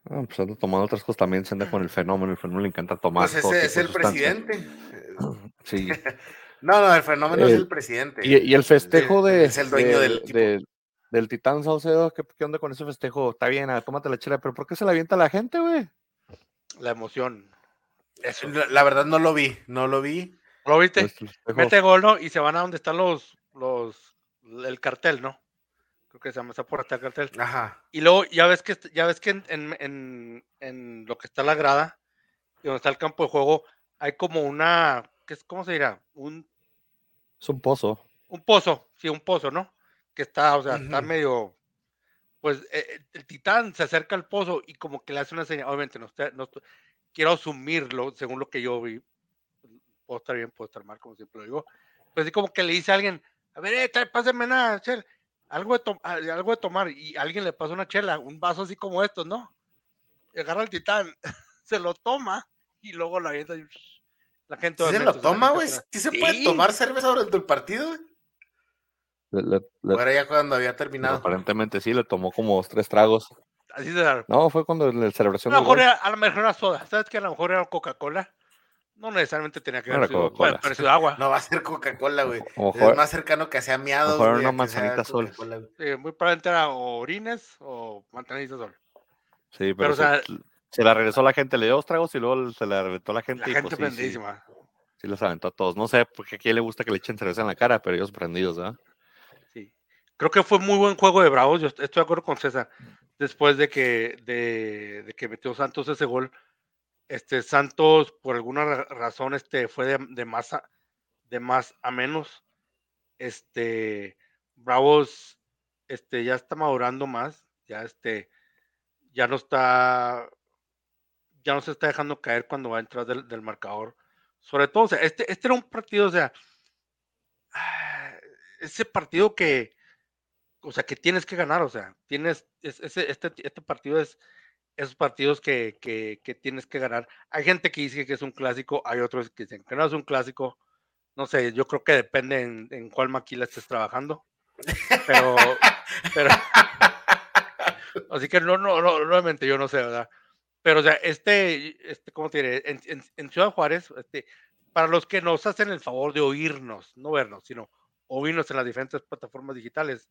Ah, pues anda tomando otras cosas también, se anda con el fenómeno, el fenómeno le encanta tomar.
Pues ese es el presidente.
Sí.
no, no, el fenómeno es el presidente.
Y, el festejo de.
Es el dueño del,
del, Titán Saucedo, ¿qué, ¿qué, onda con ese festejo? Está bien, ah, tómate la chela, pero ¿por qué se la avienta la gente, güey?
La emoción.
La, verdad no lo vi, no lo vi.
¿Lo viste? Pues, Mete gol, ¿no? Y se van a donde están los, los, el cartel, ¿no? Creo que se llama, está por el cartel.
Ajá.
Y luego ya ves que, ya ves que en, en, en, lo que está la grada y donde está el campo de juego, hay como una, ¿qué es, ¿cómo se dirá? Un...
Es un pozo.
Un pozo, sí, un pozo, ¿no? Que está, o sea, está medio, pues eh, el titán se acerca al pozo y como que le hace una señal, obviamente no, no quiero asumirlo según lo que yo vi, puedo estar bien, puedo estar mal, como siempre lo digo, pues así como que le dice a alguien, a ver, eh, pásame nada, chel, algo de, algo de tomar, y alguien le pasa una chela, un vaso así como estos, ¿no? Y agarra el titán, se lo toma y luego la avienta y la gente...
¿Sí se lo toma, güey? ¿Sí se puede tomar cerveza durante el partido, Ahora ya cuando había terminado.
Aparentemente sí, le tomó como tres tragos.
Así se
No, fue cuando la celebración.
A lo mejor era, a lo mejor era soda. ¿Sabes que A lo mejor era Coca-Cola. No necesariamente tenía que
ver
sido, bueno, pero agua.
No va a ser Coca-Cola, güey. Es más cercano que sea miados.
Mejor una manzanita sol.
Sí, muy probablemente era orines o manzanita sol.
Sí, pero, se, la regresó la gente, le dio dos tragos y luego se la reventó la gente.
La
y
gente
pues,
prendísima.
Sí, los aventó a todos. No sé porque a quién le gusta que le echen cerveza en la cara, pero ellos prendidos, ¿verdad?
Sí. Creo que fue muy buen juego de Bravos. Yo estoy de acuerdo con César. Después de que, de, de que metió Santos ese gol este Santos, por alguna razón, este fue de, más, a, de más a menos. Este Bravos este, ya está madurando más, ya este, ya no está, ya no se está dejando caer cuando va a entrar del, del marcador. Sobre todo, o sea, este, este era un partido, o sea, ese partido que, o sea, que tienes que ganar, o sea, tienes, este, este partido es, esos partidos que, que, tienes que ganar. Hay gente que dice que es un clásico, hay otros que dicen que no es un clásico. No sé, yo creo que depende en, cuál maquila estés trabajando. Pero, pero así que no, no, no, nuevamente yo no sé, ¿verdad? Pero, o sea, este, este ¿cómo te diré? En, en, Ciudad Juárez, este, para los que nos hacen el favor de oírnos, no vernos, sino oírnos en las diferentes plataformas digitales,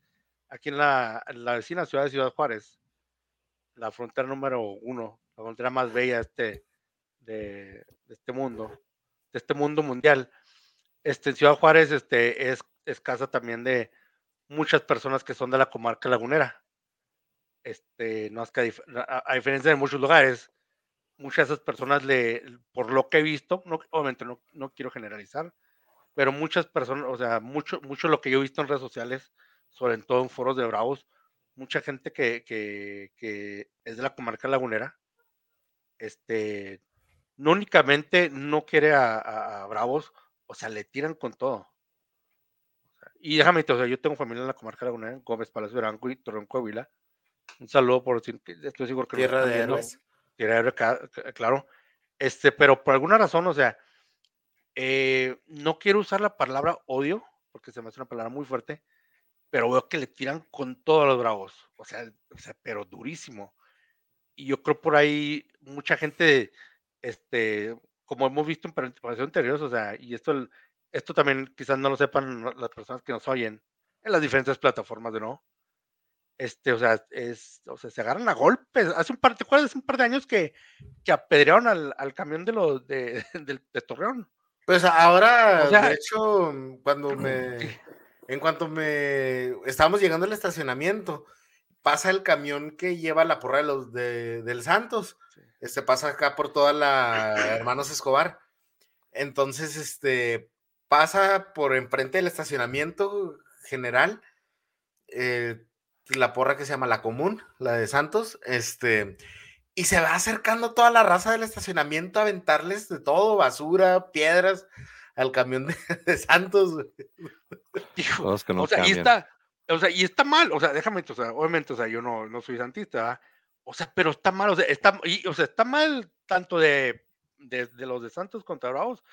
aquí en la, en la vecina ciudad de Ciudad Juárez, la frontera número uno, la frontera más bella de este, este mundo, de este mundo mundial. Este, Ciudad Juárez este, es, es casa también de muchas personas que son de la comarca lagunera. Este, no es que a, diferencia de muchos lugares, muchas de esas personas le, por lo que he visto, no, obviamente no, no quiero generalizar, pero muchas personas, o sea, mucho, mucho lo que yo he visto en redes sociales, sobre todo en foros de bravos, mucha gente que, que, es de la comarca lagunera, este, no únicamente no quiere a, Bravos, o sea, le tiran con todo. Y déjame o sea, yo tengo familia en la comarca lagunera, Gómez, Palacio Veranco y Torreón, Coahuila. Un saludo por decir que estoy seguro que
Tierra de Héroes.
Tierra de Héroes, claro. Este, pero por alguna razón, o sea, eh, no quiero usar la palabra odio, porque se me hace una palabra muy fuerte, pero veo que le tiran con todos los bravos, o sea, o sea, pero durísimo. Y yo creo por ahí mucha gente, este, como hemos visto en presentaciones anteriores, o sea, y esto, esto también quizás no lo sepan las personas que nos oyen en las diferentes plataformas de no. Este, o sea, es, o sea, se agarran a golpes. Hace un par, ¿te acuerdas? Hace un par de años que, que apedrearon al, al camión de los de, de, Torreón.
Pues ahora, de hecho, cuando me en cuanto me estábamos llegando al estacionamiento, pasa el camión que lleva la porra de los de, del Santos. Este pasa acá por toda la Hermanos Escobar. Entonces, este pasa por enfrente del estacionamiento general. Eh, la porra que se llama La Común, la de Santos, este, y se va acercando toda la raza del estacionamiento a aventarles de todo, basura, piedras, al camión de, Santos.
o sea, y está, o sea, y está mal, o sea, déjame, o sea, obviamente, o sea, yo no, no soy santista, o sea, pero está mal, o sea, está, o sea, está mal tanto de, de, los de Santos contra Bravos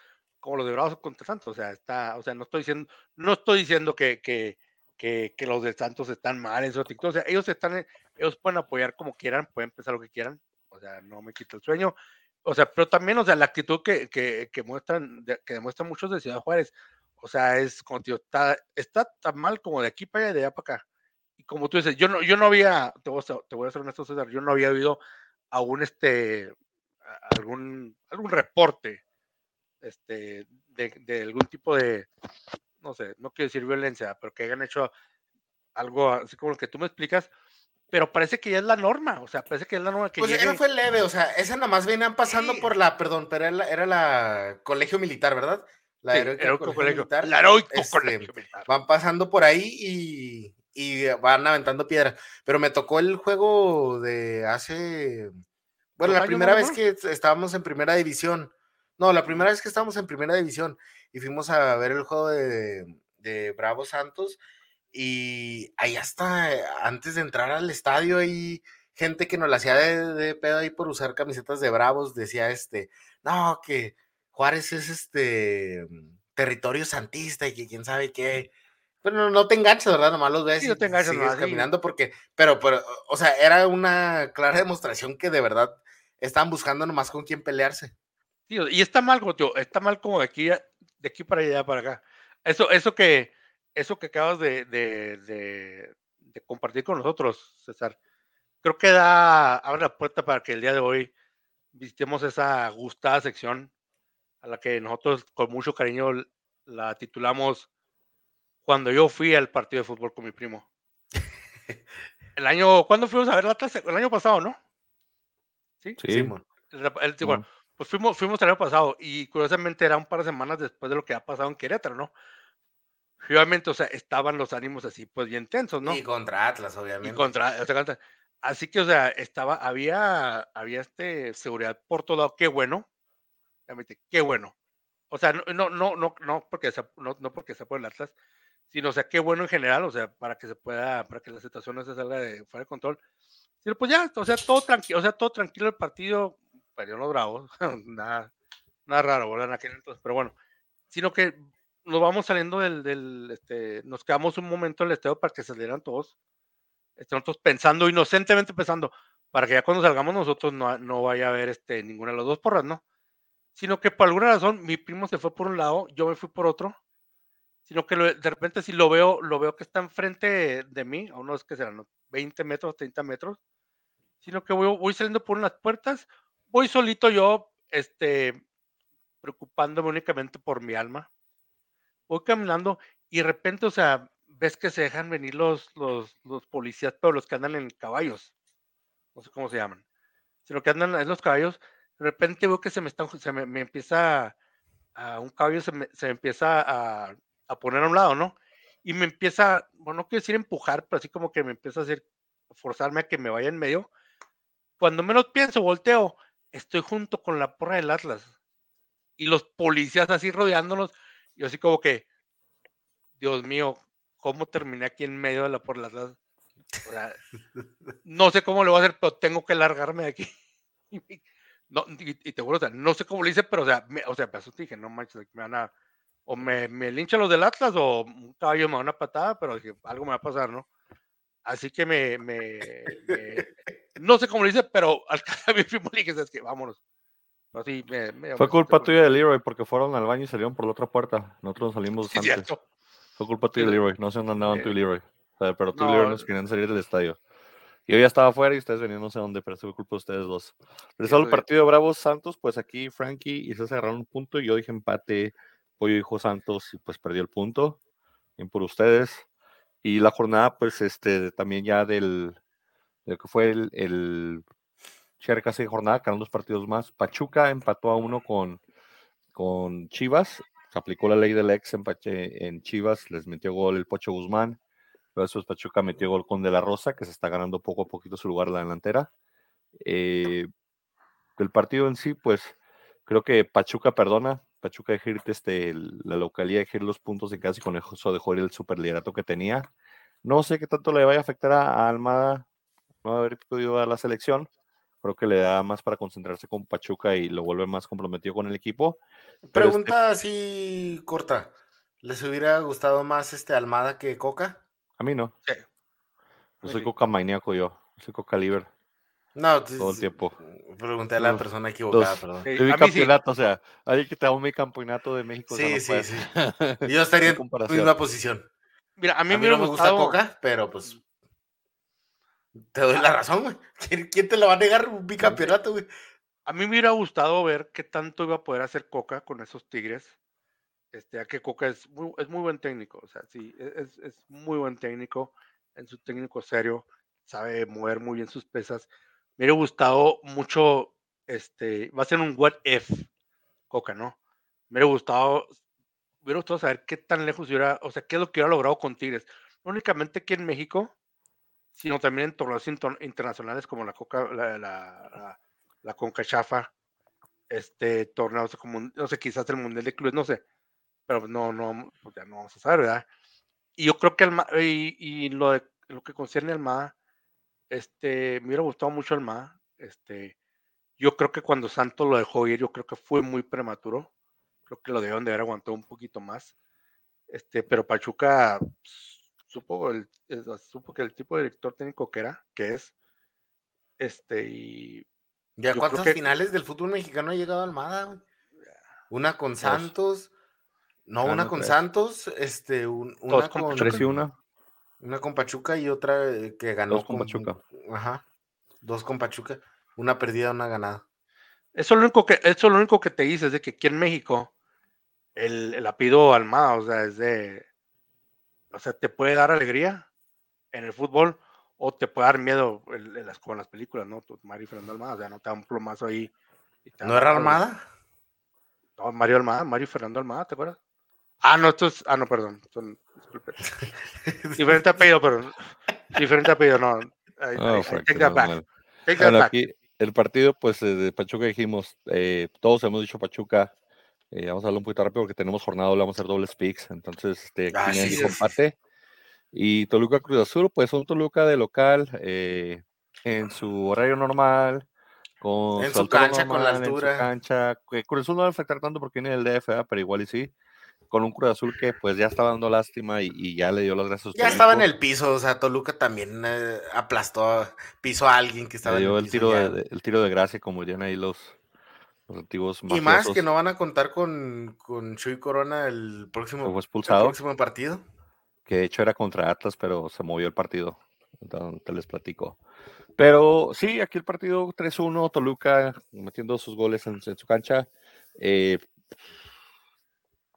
como los de Bravos contra Santos, o sea, está, o sea, no estoy diciendo, no estoy diciendo que, que, que, que los de Santos están mal en su TikTok, o sea, ellos están, ellos pueden apoyar como quieran, pueden pensar lo que quieran, o sea, no me quita el sueño, o sea, pero también, o sea, la actitud que, que, que muestran, que demuestran muchos de Ciudad Juárez, o sea, es tío, está, está tan mal como de aquí para allá y de allá para acá. Y como tú dices, yo no, yo no había, te voy a, te voy a César, yo no había oído aún este, algún, algún reporte este, de, de, algún tipo de, no sé, no quiero decir violencia, pero que hayan hecho algo así como lo que tú me explicas, pero parece que ya es la norma, o sea, parece que es la norma que
Pues esa fue leve, o sea, esa nada más venían pasando por la, perdón, pero era la, era la colegio militar, ¿verdad?
La heroico colegio, militar. La heroico este, colegio militar.
Van pasando por ahí y, y, van aventando piedras. Pero me tocó el juego de hace, bueno, la primera vez que estábamos en primera división. No, la primera vez que estábamos en primera división y fuimos a ver el juego de, de Bravo Santos y ahí hasta antes de entrar al estadio hay gente que nos la hacía de, pedo ahí por usar camisetas de Bravos, decía este, no, que Juárez es este territorio santista y que quién sabe qué. Pero no, te enganchas, ¿verdad? Nomás los ves y te enganchas, sigues caminando porque, pero, pero, o sea, era una clara demostración que de verdad estaban buscando nomás con quién pelearse.
y está mal, tío, está mal como de aquí, de aquí para allá, para acá. Eso, eso que, eso que acabas de, compartir con nosotros, César, creo que da, abre la puerta para que el día de hoy visitemos esa gustada sección a la que nosotros con mucho cariño la titulamos Cuando yo fui al partido de fútbol con mi primo. El año, ¿cuándo fuimos a ver la clase? El año pasado, ¿no?
Sí, sí.
pues fuimos, fuimos el año pasado y curiosamente era un par de semanas después de lo que ha pasado en Querétaro, ¿no? Obviamente, o sea, estaban los ánimos así, pues bien tensos, ¿no?
Y contra Atlas, obviamente.
Y contra, así que, o sea, estaba, había, había este seguridad por todo lado, qué bueno, obviamente, qué bueno. O sea, no, no, no, no, porque sea, no, no porque sea por el Atlas, sino, o sea, qué bueno en general, o sea, para que se pueda, para que la situación no se salga de fuera de control. Sino, pues ya, o sea, todo tranquilo, o sea, todo tranquilo el partido, perdió los bravos, nada, nada raro, ¿verdad? En aquel entonces, pero bueno, sino que nos vamos saliendo del, del este, nos quedamos un momento en el estadio para que salieran todos, este, nosotros pensando, inocentemente pensando, para que ya cuando salgamos nosotros no, no vaya a haber este, ninguna de las dos porras, ¿no? Sino que por alguna razón mi primo se fue por un lado, yo me fui por otro, sino que de repente si lo veo, lo veo que está enfrente de mí, a unos que serán 20 metros, 30 metros, sino que voy, voy saliendo por unas puertas, voy solito yo, este, preocupándome únicamente por mi alma, voy caminando y de repente, o sea, ves que se dejan venir los, los, los policías, pero los que andan en caballos, no sé cómo se llaman, sino que andan en los caballos, de repente veo que se me están, se me, empieza, a, un caballo se me, se empieza a, a, poner a un lado, ¿no? Y me empieza, bueno, no quiero decir empujar, pero así como que me empieza a hacer, forzarme a que me vaya en medio. Cuando menos pienso, volteo, estoy junto con la porra del Atlas. Y los policías así rodeándonos, yo así como que, Dios mío, ¿cómo terminé aquí en medio de la por las... no sé cómo lo voy a hacer, pero tengo que largarme de aquí. No, y, te juro, no sé cómo lo hice, pero o sea, me, o sea, me dije, no manches, me van a, o me, me linchan los del Atlas o un caballo me da una patada, pero dije, algo me va a pasar, ¿no? Así que me, me, no sé cómo lo hice, pero al a mi primo le dije, es que vámonos.
Fue culpa tuya de Leroy porque fueron al baño y salieron por la otra puerta. Nosotros salimos antes. Fue culpa tuya de Leroy. No sé dónde andaban tú y Leroy. pero tú y Leroy nos querían salir del estadio. Yo ya estaba afuera y ustedes venían no sé dónde, pero fue culpa de ustedes dos. Regresado el partido Bravos Santos, pues aquí Frankie y se agarraron un punto y yo dije empate, Pollo dijo Santos y pues perdió el punto. Bien por ustedes. Y la jornada, pues este, también ya del, del que fue el, el cierre casi jornada, quedaron dos partidos más. Pachuca empató a uno con, con Chivas, se aplicó la ley del ex empate en Chivas, les metió gol el Pocho Guzmán Pero después Pachuca metió gol con De La Rosa, que se está ganando poco a poquito su lugar en la delantera. Eh, el partido en sí, pues creo que Pachuca perdona, Pachuca de este, la localidad de los puntos en casa y con eso dejó el super liderato que tenía. No sé qué tanto le vaya a afectar a, Almada no haber podido dar la selección. Creo que le da más para concentrarse con Pachuca y lo vuelve más comprometido con el equipo.
Pregunta así corta. ¿Les hubiera gustado más este Almada que Coca?
A mí no. Yo soy Coca maníaco yo. Soy Coca Liver.
No,
todo el tiempo.
Pregunté a la persona equivocada, perdón.
Yo vi campeonato, o sea, alguien que te da mi campeonato de México.
Sí, sí, sí. Yo estaría en la misma posición.
Mira, a mí, me, gusta
Coca, pero pues. Te doy la razón, güey. ¿Quién, te lo va a negar un bicampeonato, güey?
A mí me hubiera gustado ver qué tanto iba a poder hacer Coca con esos Tigres. Este, a que Coca es muy, es muy buen técnico, o sea, sí, e, es, es muy buen técnico, en su técnico serio, sabe mover muy bien sus pesas me hubiera gustado mucho, este, va a ser un what if, Coca, ¿no? Me hubiera gustado, me hubiera gustado saber qué tan lejos hubiera, o sea, qué es lo que hubiera logrado con Tigres. No únicamente aquí en México, sino también en torneos internacionales como la Coca, la, la, la, Conca Chafa, este, torneos como, no sé, quizás el Mundial de Clubes, no sé, pero no, no, pues ya no vamos a saber, ¿verdad? Y yo creo que y, y lo, de, lo que concierne al MA, este, me hubiera gustado mucho el MA. Este, yo creo que cuando Santos lo dejó ir, yo creo que fue muy prematuro. Creo que lo debieron de haber aguantado un poquito más. Este, pero Pachuca pues, supo, el, supo que el tipo de director técnico que era, que es. Este, y.
¿Ya cuántas finales del fútbol mexicano ha llegado Almada? Una con Santos. No, una con Santos, este, una con.
Tres y una.
Una con Pachuca y otra eh, que ganó.
Dos con, Pachuca.
Ajá. Dos con Pachuca. Una perdida, una ganada.
Eso es lo único que, eso lo único que te dice, es de que aquí en México el, el Almada, o sea, es de. O sea, te puede dar alegría en el fútbol o te puede dar miedo en, las, con las películas, ¿no? Mario Fernando Almada, o sea, no te da un plomazo ahí.
¿No era Almada?
No, Mario Almada, Mario Fernando Almada, ¿te acuerdas? Ah, no, esto es. Ah, no, perdón. Son, disculpe. diferente apellido, pero. Diferente apellido, no.
Aquí, el partido, pues, de Pachuca dijimos, eh, todos hemos dicho Pachuca. Eh, vamos a hablar un poquito rápido porque tenemos jornada, vamos a hacer doble speaks. Entonces, este, aquí el combate. Y Toluca Cruz Azul, pues un Toluca de local, eh, en su horario normal, con
en su, cancha, con la altura.
En su cancha. Cruz Azul no va a afectar tanto porque viene el DF, pero igual y sí con un Cruz Azul que pues ya estaba dando lástima y, ya le dio los gracias.
Ya estaba en el piso, o sea, Toluca también eh, aplastó, pisó a alguien que estaba
le dio
en
el, tiro de, el tiro de gracia, como dirían ahí los, los antiguos
Y más que no van a contar con, con Chuy Corona el próximo,
el próximo
partido.
Que de hecho era contra Atlas, pero se movió el partido. Entonces, te les platico. Pero sí, aquí el partido 3-1, Toluca metiendo sus goles en, en su cancha. Eh,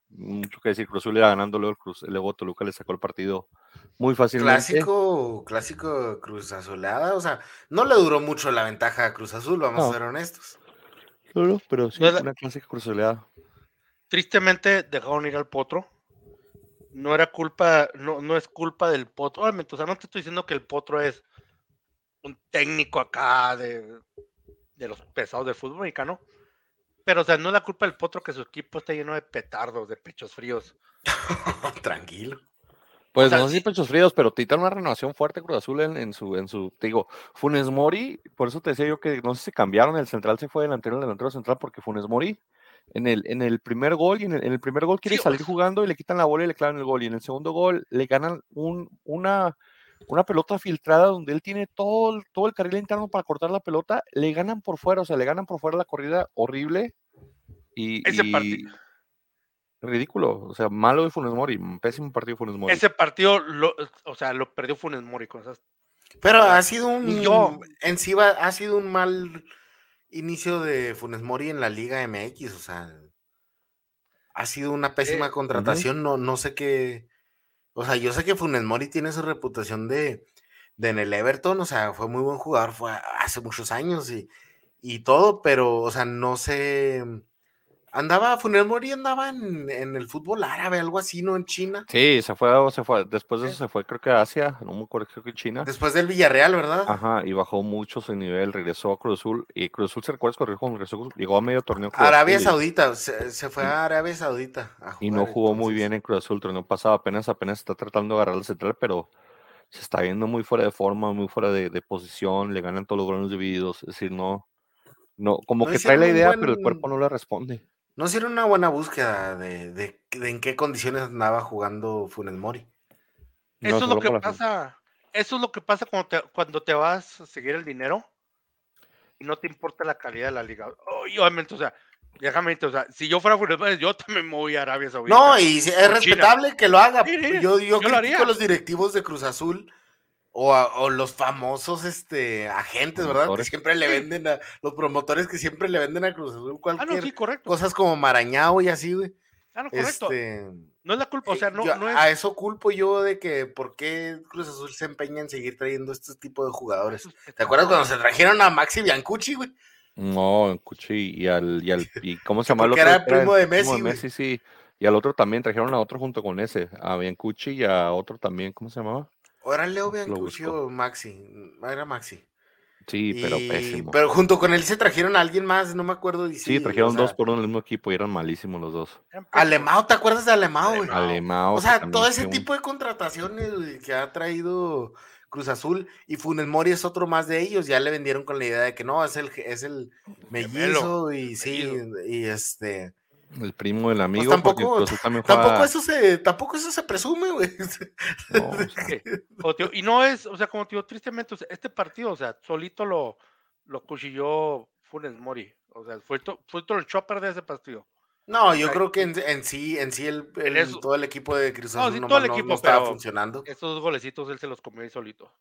mucho que decir, Cruz Azul ganando, luego, Cruz, luego Toluca le sacó el partido muy fácilmente.
Clásico, clásico Cruz Azulada, o sea, no le duró mucho la ventaja a Cruz Azul, vamos a ser honestos.
No, pero sí, una clásica Cruz Azulada.
Tristemente dejaron ir al Potro. No era culpa, no, no es culpa del Potro. Obviamente, o sea, no te estoy diciendo que el Potro es un técnico acá de, de los pesados del fútbol mexicano pero, o sea, no es la culpa del potro que su equipo está lleno de petardos, de pechos fríos.
Tranquilo.
Pues no sé si pechos fríos, pero te una renovación fuerte Cruz Azul en, su, en su, te digo, Funes Mori, por eso te decía yo que no sé si cambiaron, el central se fue delantero, el delantero central, porque Funes Mori en el, en el primer gol, y en el, primer gol quiere salir jugando y le quitan la bola y le clavan el gol, y en el segundo gol le ganan un, una, una pelota filtrada donde él tiene todo, todo el carril interno para cortar la pelota, le ganan por fuera, o sea, le ganan por fuera la corrida horrible. Y,
ese partido.
Ridículo, o sea, malo de Funes Mori, pésimo partido de Funes Mori.
Ese partido, lo, o sea, lo perdió Funes Mori con esas.
Pero ha sido un. Yo, en sí ha sido un mal inicio de Funes Mori en la Liga MX, o sea. Ha sido una pésima eh, contratación, no, no sé qué o sea, yo sé que Funes Mori tiene su reputación de, de en el Everton, o sea, fue muy buen jugador, fue hace muchos años y, y todo, pero, o sea, no sé Andaba, Funes Mori andaba en, el fútbol árabe, algo así, ¿no? En China.
Sí, se fue, se fue, después de eso se fue, creo que a Asia, no me acuerdo, creo que China.
Después del Villarreal, ¿verdad?
Ajá, y bajó mucho su nivel, regresó a Cruz Azul, y Cruz Azul, ¿se recuerda cuando regresó? Llegó a medio torneo.
Arabia Saudita, se, fue a Arabia Saudita.
y no jugó muy bien en Cruz Azul, el torneo pasado, apenas, apenas está tratando de agarrar la central, pero se está viendo muy fuera de forma, muy fuera de, posición, le ganan todos los balones divididos, es decir, no, no, como que trae la idea, pero el cuerpo no le responde.
No hicieron una buena búsqueda de, en qué condiciones andaba jugando Funes Mori.
Eso es lo que pasa. Eso es lo que pasa cuando te, cuando te vas a seguir el dinero y no te importa la calidad de la liga. obviamente, o sea, déjame, o sea, si yo fuera Funes Mori, yo también me voy a Arabia Saudita.
No, y es respetable que lo haga. yo, yo, yo critico a los directivos de Cruz Azul o, los famosos este, agentes, ¿verdad? Que siempre le venden a los promotores que siempre le venden a Cruz Azul cualquier ah, no, sí, correcto. cosas como Marañao y así, güey.
Ah, no, correcto. Este, no es la culpa, o sea, no, no es...
A eso culpo yo de que por qué Cruz Azul se empeña en seguir trayendo este tipo de jugadores. ¿Te acuerdas cuando se trajeron a Maxi Biancucci, güey?
No, Biancucci y al, y al y ¿cómo se llama el
otro? era el primo de Messi,
primo de Messi, sí. Y al otro también trajeron a otro junto con ese, a Biancucci y a otro también, ¿cómo se llamaba?
¿O era Leo Biancucci o Maxi? Era Maxi.
Sí, pero pésimo.
Pero junto con él se trajeron a alguien más, no me acuerdo.
sí, trajeron dos por uno el mismo equipo y eran malísimos los dos.
Alemao, ¿te acuerdas de Alemao, güey?
Alemao.
O sea, todo ese tipo de contrataciones que ha traído Cruz Azul y Funes Mori es otro más de ellos. Ya le vendieron con la idea de que no, es el, es el mellizo y sí, y este
el primo del pues amigo.
tampoco, tampoco, eso se, tampoco eso se presume, güey.
y no es, o sea, como te digo, tristemente, este partido, o sea, solito lo, lo cuchilló Funes Mori. O sea, fue, fue todo el chopper de ese partido.
No, yo creo que en, sí, en sí el, todo el equipo de Cruz no, todo el equipo estaba funcionando.
Estos dos golecitos él se los comió ahí solito.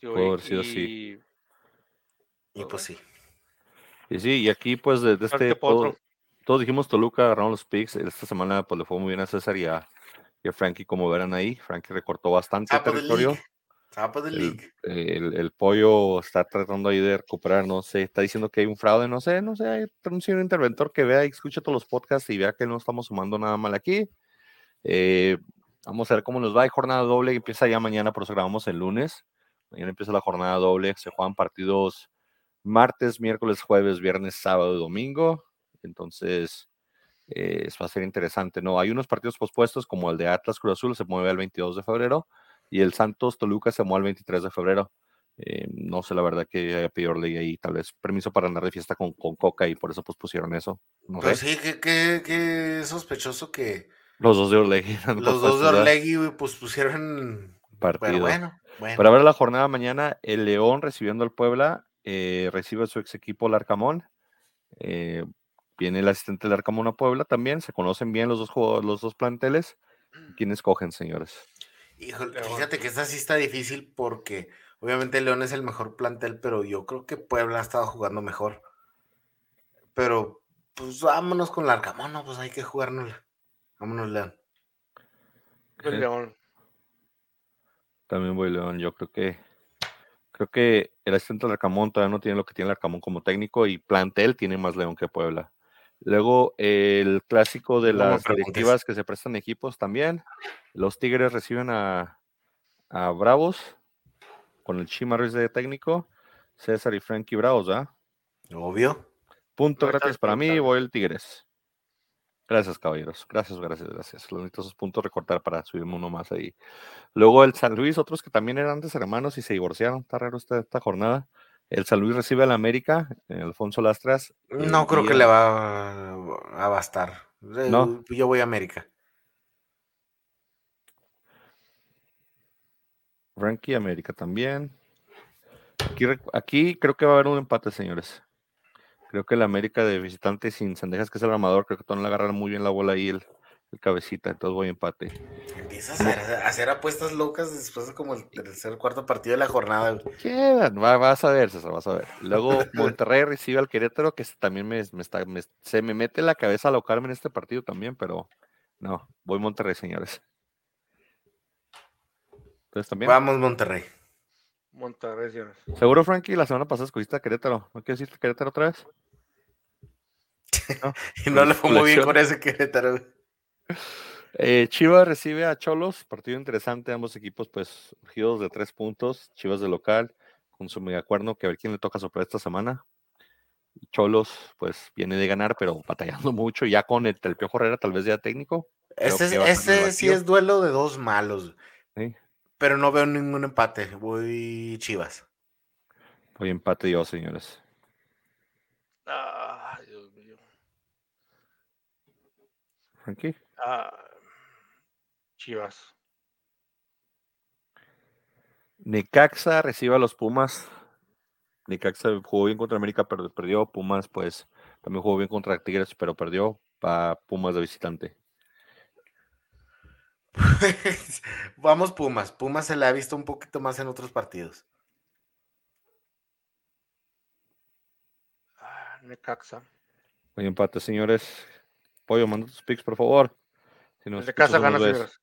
Por sí o sí.
Y pues sí.
Y sí, y aquí pues desde este todos dijimos Toluca, agarraron los picks. Esta semana pues le fue muy bien a César y a, Frankie, como verán ahí. Frankie recortó bastante territorio. El, el, pollo está tratando ahí de recuperar, no sé, está diciendo que hay un fraude, no sé, no sé, hay un interventor que vea y escuche todos los podcasts y vea que no estamos sumando nada mal aquí. Eh, vamos a ver cómo nos va. Hay jornada doble que empieza ya mañana, por eso grabamos el lunes. Mañana empieza la jornada doble, se juegan partidos martes, miércoles, jueves, viernes, sábado y domingo. Entonces, eh, va a ser interesante, ¿no? Hay unos partidos pospuestos, como el de Atlas Cruz Azul, se mueve al 22 de febrero, y el Santos Toluca se mueve al 23 de febrero. Eh, no sé la verdad que haya pedido ley ahí, tal vez permiso para andar de fiesta con, Coca y por eso pospusieron eso. No
pues sí, qué, sospechoso que
los dos de Orlegui.
Los dos de Orlegui pues pusieron
partido. Pero bueno, bueno. Para ver la jornada mañana, el León recibiendo al Puebla, eh, recibe su ex equipo Larcamón. Eh, Viene el asistente del Arcamón a Puebla también. Se conocen bien los dos, los dos planteles. ¿Quién escogen, señores?
Híjole, fíjate que esta sí está difícil porque obviamente León es el mejor plantel, pero yo creo que Puebla ha estado jugando mejor. Pero, pues vámonos con el Arcamón, ¿no? Pues hay que jugárnosla. Vámonos, León.
León.
También voy León. Yo creo que creo que el asistente del Arcamón todavía no tiene lo que tiene el Arcamón como técnico y plantel tiene más León que Puebla. Luego el clásico de las directivas que se prestan equipos también. Los Tigres reciben a, Bravos con el Chimarris de técnico. César y Frankie Bravos, ¿ah?
Obvio.
Punto gratis para mí, voy el Tigres. Gracias, caballeros. Gracias, gracias, gracias. Los necesito esos puntos recortar para subirme uno más ahí. Luego el San Luis, otros que también eran antes hermanos y se divorciaron. Está raro esta, esta jornada. El San Luis recibe al América, Alfonso Lastras.
No creo que le va a bastar. No. Yo voy a América.
Frankie América también. Aquí, aquí, creo que va a haber un empate, señores. Creo que el América de visitante sin Sandejas, que es el armador, creo que van a agarrar muy bien la bola ahí el, el cabecita, entonces voy a empate.
Empiezas a hacer, apuestas locas después de como el tercer cuarto partido de la jornada.
Quedan, vas a ver, César, vas a ver. Luego Monterrey recibe al Querétaro, que también me, está, se me mete la cabeza a alocarme en este partido también, pero no, voy Monterrey, señores. Entonces también.
Vamos, Monterrey.
Monterrey, señores.
Seguro, Frankie, la semana pasada escogiste a Querétaro. ¿No quieres decir Querétaro otra vez?
y no le fue muy bien con ese Querétaro.
Eh, Chivas recibe a Cholos, partido interesante, ambos equipos pues surgidos de tres puntos, Chivas de local, con su megacuerno, que a ver quién le toca soplar esta semana. Cholos pues viene de ganar, pero batallando mucho, ya con el, el Piojo Herrera tal vez ya técnico.
Este, este sí es duelo de dos malos, pero no veo ningún empate, voy Chivas.
Voy empate yo, señores.
Ah, Dios mío.
Frankie.
Ah, Chivas.
Necaxa recibe a los Pumas. Necaxa jugó bien contra América, pero perdió. Pumas, pues, también jugó bien contra Tigres, pero perdió. para Pumas de visitante.
Vamos Pumas. Pumas se le ha visto un poquito más en otros partidos.
Ah, Necaxa.
Buen empate, señores. Pollo, manda tus picks, por favor.
Si Necaxa gana, señores.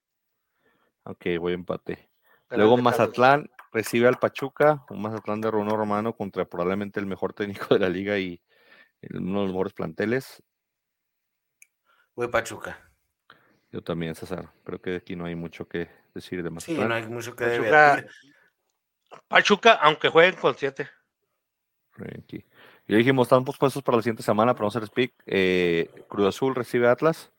Ok, voy empate. Luego Mazatlán recibe al Pachuca, un Mazatlán de Runo Romano contra probablemente el mejor técnico de la liga y uno de los mejores planteles.
Voy Pachuca.
Yo también, César. Creo que aquí no hay mucho que decir de Mazatlán.
Sí, no hay mucho que
Pachuca, Pachuca, aunque jueguen con siete.
Aquí. Y dijimos, estamos puestos para la siguiente semana, pero a hacer speak. Eh, Cruz Azul recibe Atlas,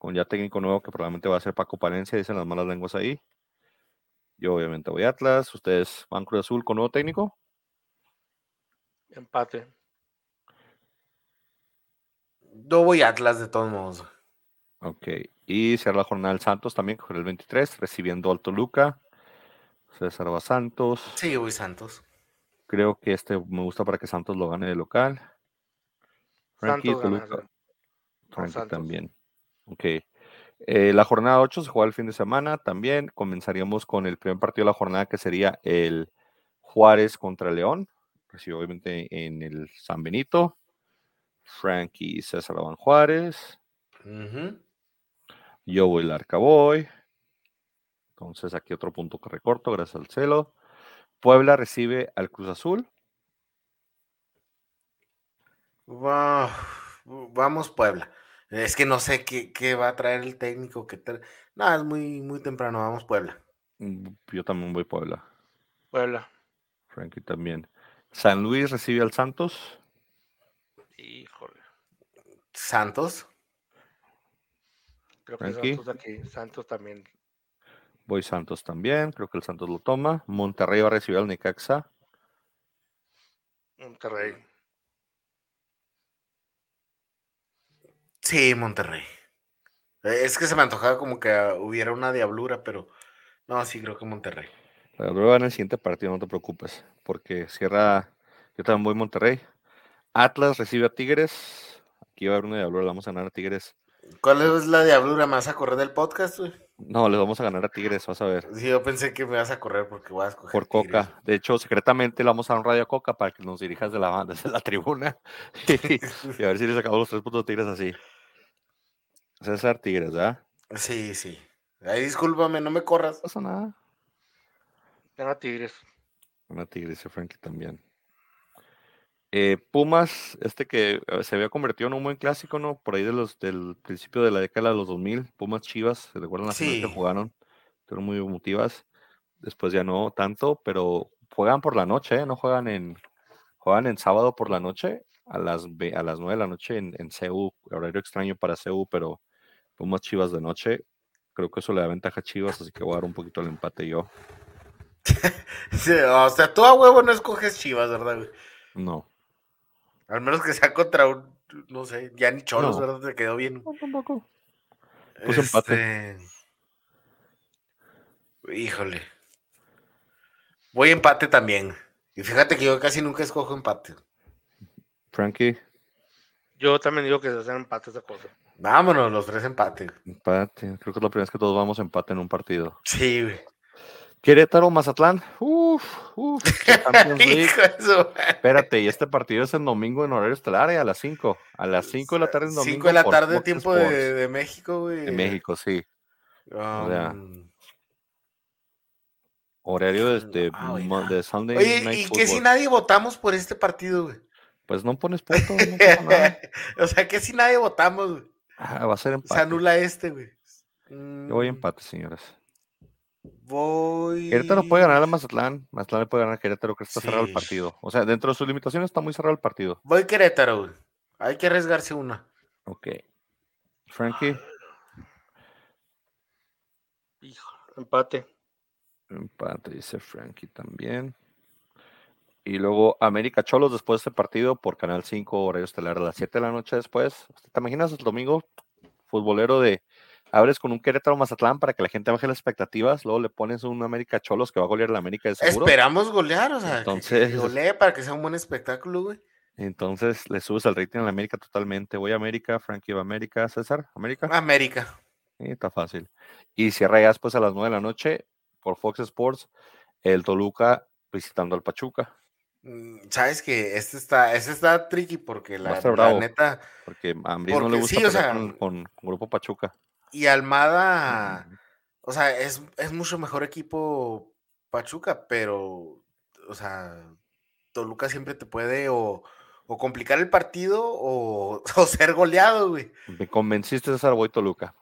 con ya técnico nuevo que probablemente va a ser Paco Palencia, dicen las malas lenguas ahí. Yo obviamente voy a Atlas. ¿Ustedes van Cruz Azul con nuevo técnico?
Empate.
Yo voy Atlas de todos modos.
Ok. Y cierra la jornada del Santos también con el 23, recibiendo al Toluca. César va Santos.
Sí, voy Santos.
Creo que este me gusta para que Santos lo gane de local. Frankie, Toluca. Frankie también. Ok. Eh, la jornada 8 se juega el fin de semana también. Comenzaríamos con el primer partido de la jornada que sería el Juárez contra León. Recibe obviamente en el San Benito. Frankie y César Van Juárez. Yo voy el Arcaboy. Entonces aquí otro punto que recorto gracias al celo. Puebla recibe al Cruz Azul.
Vamos Puebla. Es que no sé qué, va a traer el técnico. que No, es muy, muy temprano. Vamos, Puebla.
Mm, yo también voy Puebla.
Puebla.
Frankie también. San Luis recibe al Santos.
Híjole.
¿Santos?
Creo que Santos aquí. Santos también.
Voy Santos también. Creo que el Santos lo toma. Monterrey va a recibir al Necaxa.
Monterrey.
Sí, Monterrey. Eh, es que se me antojaba como que hubiera una diablura, pero no, sí creo que Monterrey.
La diablura en el siguiente partido, no te preocupes, porque cierra, yo también voy Monterrey. Atlas recibe a Tigres. Aquí va a haber una diablura, le vamos a ganar a Tigres.
¿Cuál es la diablura? ¿Me vas a correr del podcast, güey?
No, les vamos a ganar a Tigres, vas a ver.
Sí, yo pensé que me vas a correr porque voy a escoger.
Por Coca. De hecho, secretamente le vamos a dar un radio a Coca para que nos dirijas de la, desde la tribuna. y, a ver si le sacamos los tres puntos de Tigres así. César Tigres, ¿verdad?
Sí, sí. Ay, discúlpame, no me corras.
No pasa nada.
Tengo Tigres.
Una Tigres y Frankie también. Eh, Pumas, este que eh, se había convertido en un buen clásico, ¿no? Por ahí de los, del principio de la década de los 2000, Pumas Chivas, ¿se recuerdan las sí. que jugaron? Fueron muy emotivas. Después ya no tanto, pero juegan por la noche, ¿eh? No juegan en, juegan en sábado por la noche a las, a las 9 de la noche en, en CEU, horario extraño para CEU, pero Pumas Chivas de noche. Creo que eso le da ventaja a Chivas, así que voy a dar un poquito el empate yo.
o sea, tú a huevo no escoges Chivas, ¿verdad?
No.
Al menos que sea contra un, no sé, ya ni Cholos, ¿verdad? Te quedó bien.
No, tampoco. Pues empate.
Este, híjole. Voy empate también. Y fíjate que yo casi nunca escojo empate.
Frankie.
Yo también digo que se hacen empates de cosa.
Vámonos, los tres empates.
Empate. Creo que es la primera vez que todos vamos a empate en un partido.
Sí, güey.
Querétaro, Mazatlán. Uf, uf. Espérate, y este partido es el domingo en horario estelar, ¿eh? a las 5. A las 5 de la tarde en domingo.
5 de la tarde, tiempo de, de, México, güey.
De México, sí. Um... horario de, de, ah, de Sunday
Oye, ¿y qué si nadie votamos por este partido, güey?
Pues no pones punto.
o sea que si nadie votamos, güey.
Ah, va a ser empate.
Se anula este, güey.
Yo voy
Mm,
empate, señores.
Voy.
Querétaro puede ganar a Mazatlán. Mazatlán le puede ganar a Querétaro, que está cerrado el partido. O sea, dentro de sus limitaciones está muy cerrado el partido.
Voy Querétaro, güey. Hay que arriesgarse una.
Ok. Frankie,
Hijo, empate.
empate, dice Frankie también. Y luego América Cholos después de este partido por Canal 5, horario estelar a las 7 de la noche después. ¿Te imaginas el domingo futbolero de abres con un Querétaro Mazatlán para que la gente baje las expectativas, luego le pones un América Cholos que va a golear a la América de seguro.
Esperamos golear, o sea,
Entonces-
que golee para que sea un buen espectáculo, güey.
Entonces le subes el rating a la América totalmente. Voy a América, Frankie va a América, César, América.
América.
Sí, está fácil. Y cierra ya después a las 9 de la noche por Fox Sports, el Toluca visitando al Pachuca,
Sabes que este está, este está tricky porque la, la neta.
porque a Ambriz no le gusta
sí, o
pelear
sea,
con, con- con Grupo Pachuca.
Y Almada, o sea, es, es mucho mejor equipo Pachuca, pero, o sea, Toluca siempre te puede o, o complicar el partido o, o ser goleado, güey.
Me convenciste, César, voy Toluca.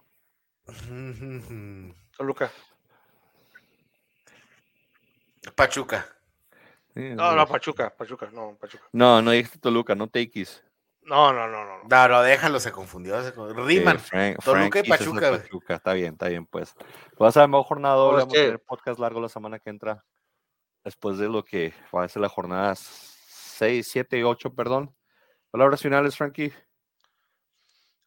Toluca.
Pachuca.
No,
no,
Pachuca, Pachuca, no, Pachuca.
no, no dijiste Toluca, no Takis.
No, no, no, no. no.
No, déjalo, se confundió. Se confundió. Riman.
Frankie,
Toluca y Pachuca.
Está bien, está bien, pues. Va a ser la mejor jornada doble. Vamos a tener podcast largo la semana que entra. Después de lo que va a ser la jornada 6, 7 y 8, perdón. Palabras finales, Frankie.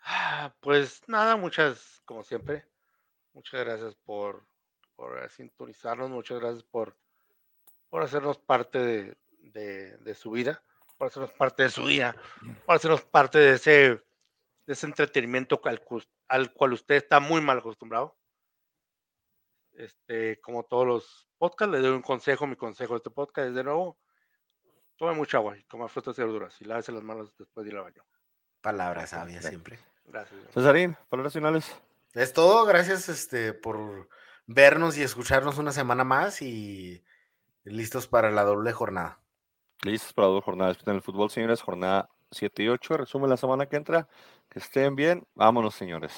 Ah, Pues nada, muchas, como siempre, muchas gracias por, por eh, sintonizarnos, muchas gracias por, por hacernos parte de, de- de su vida, por hacernos parte de su día, por hacernos parte de ese, de ese entretenimiento al, cu- al cual usted está muy mal acostumbrado. Este, como todos los podcasts, le doy un consejo, mi consejo de este podcast es de nuevo, tome mucha agua y coma frutas y verduras y lávese las manos después de ir al baño.
Palabras sabias siempre.
Gracias.
Cesarín, palabras finales.
Es todo, gracias este, por vernos y escucharnos una semana más y listos para la doble jornada.
Listos para dos jornadas en el fútbol, señores. Jornada 7 y 8. Resumen la semana que entra. Que estén bien. Vámonos, señores.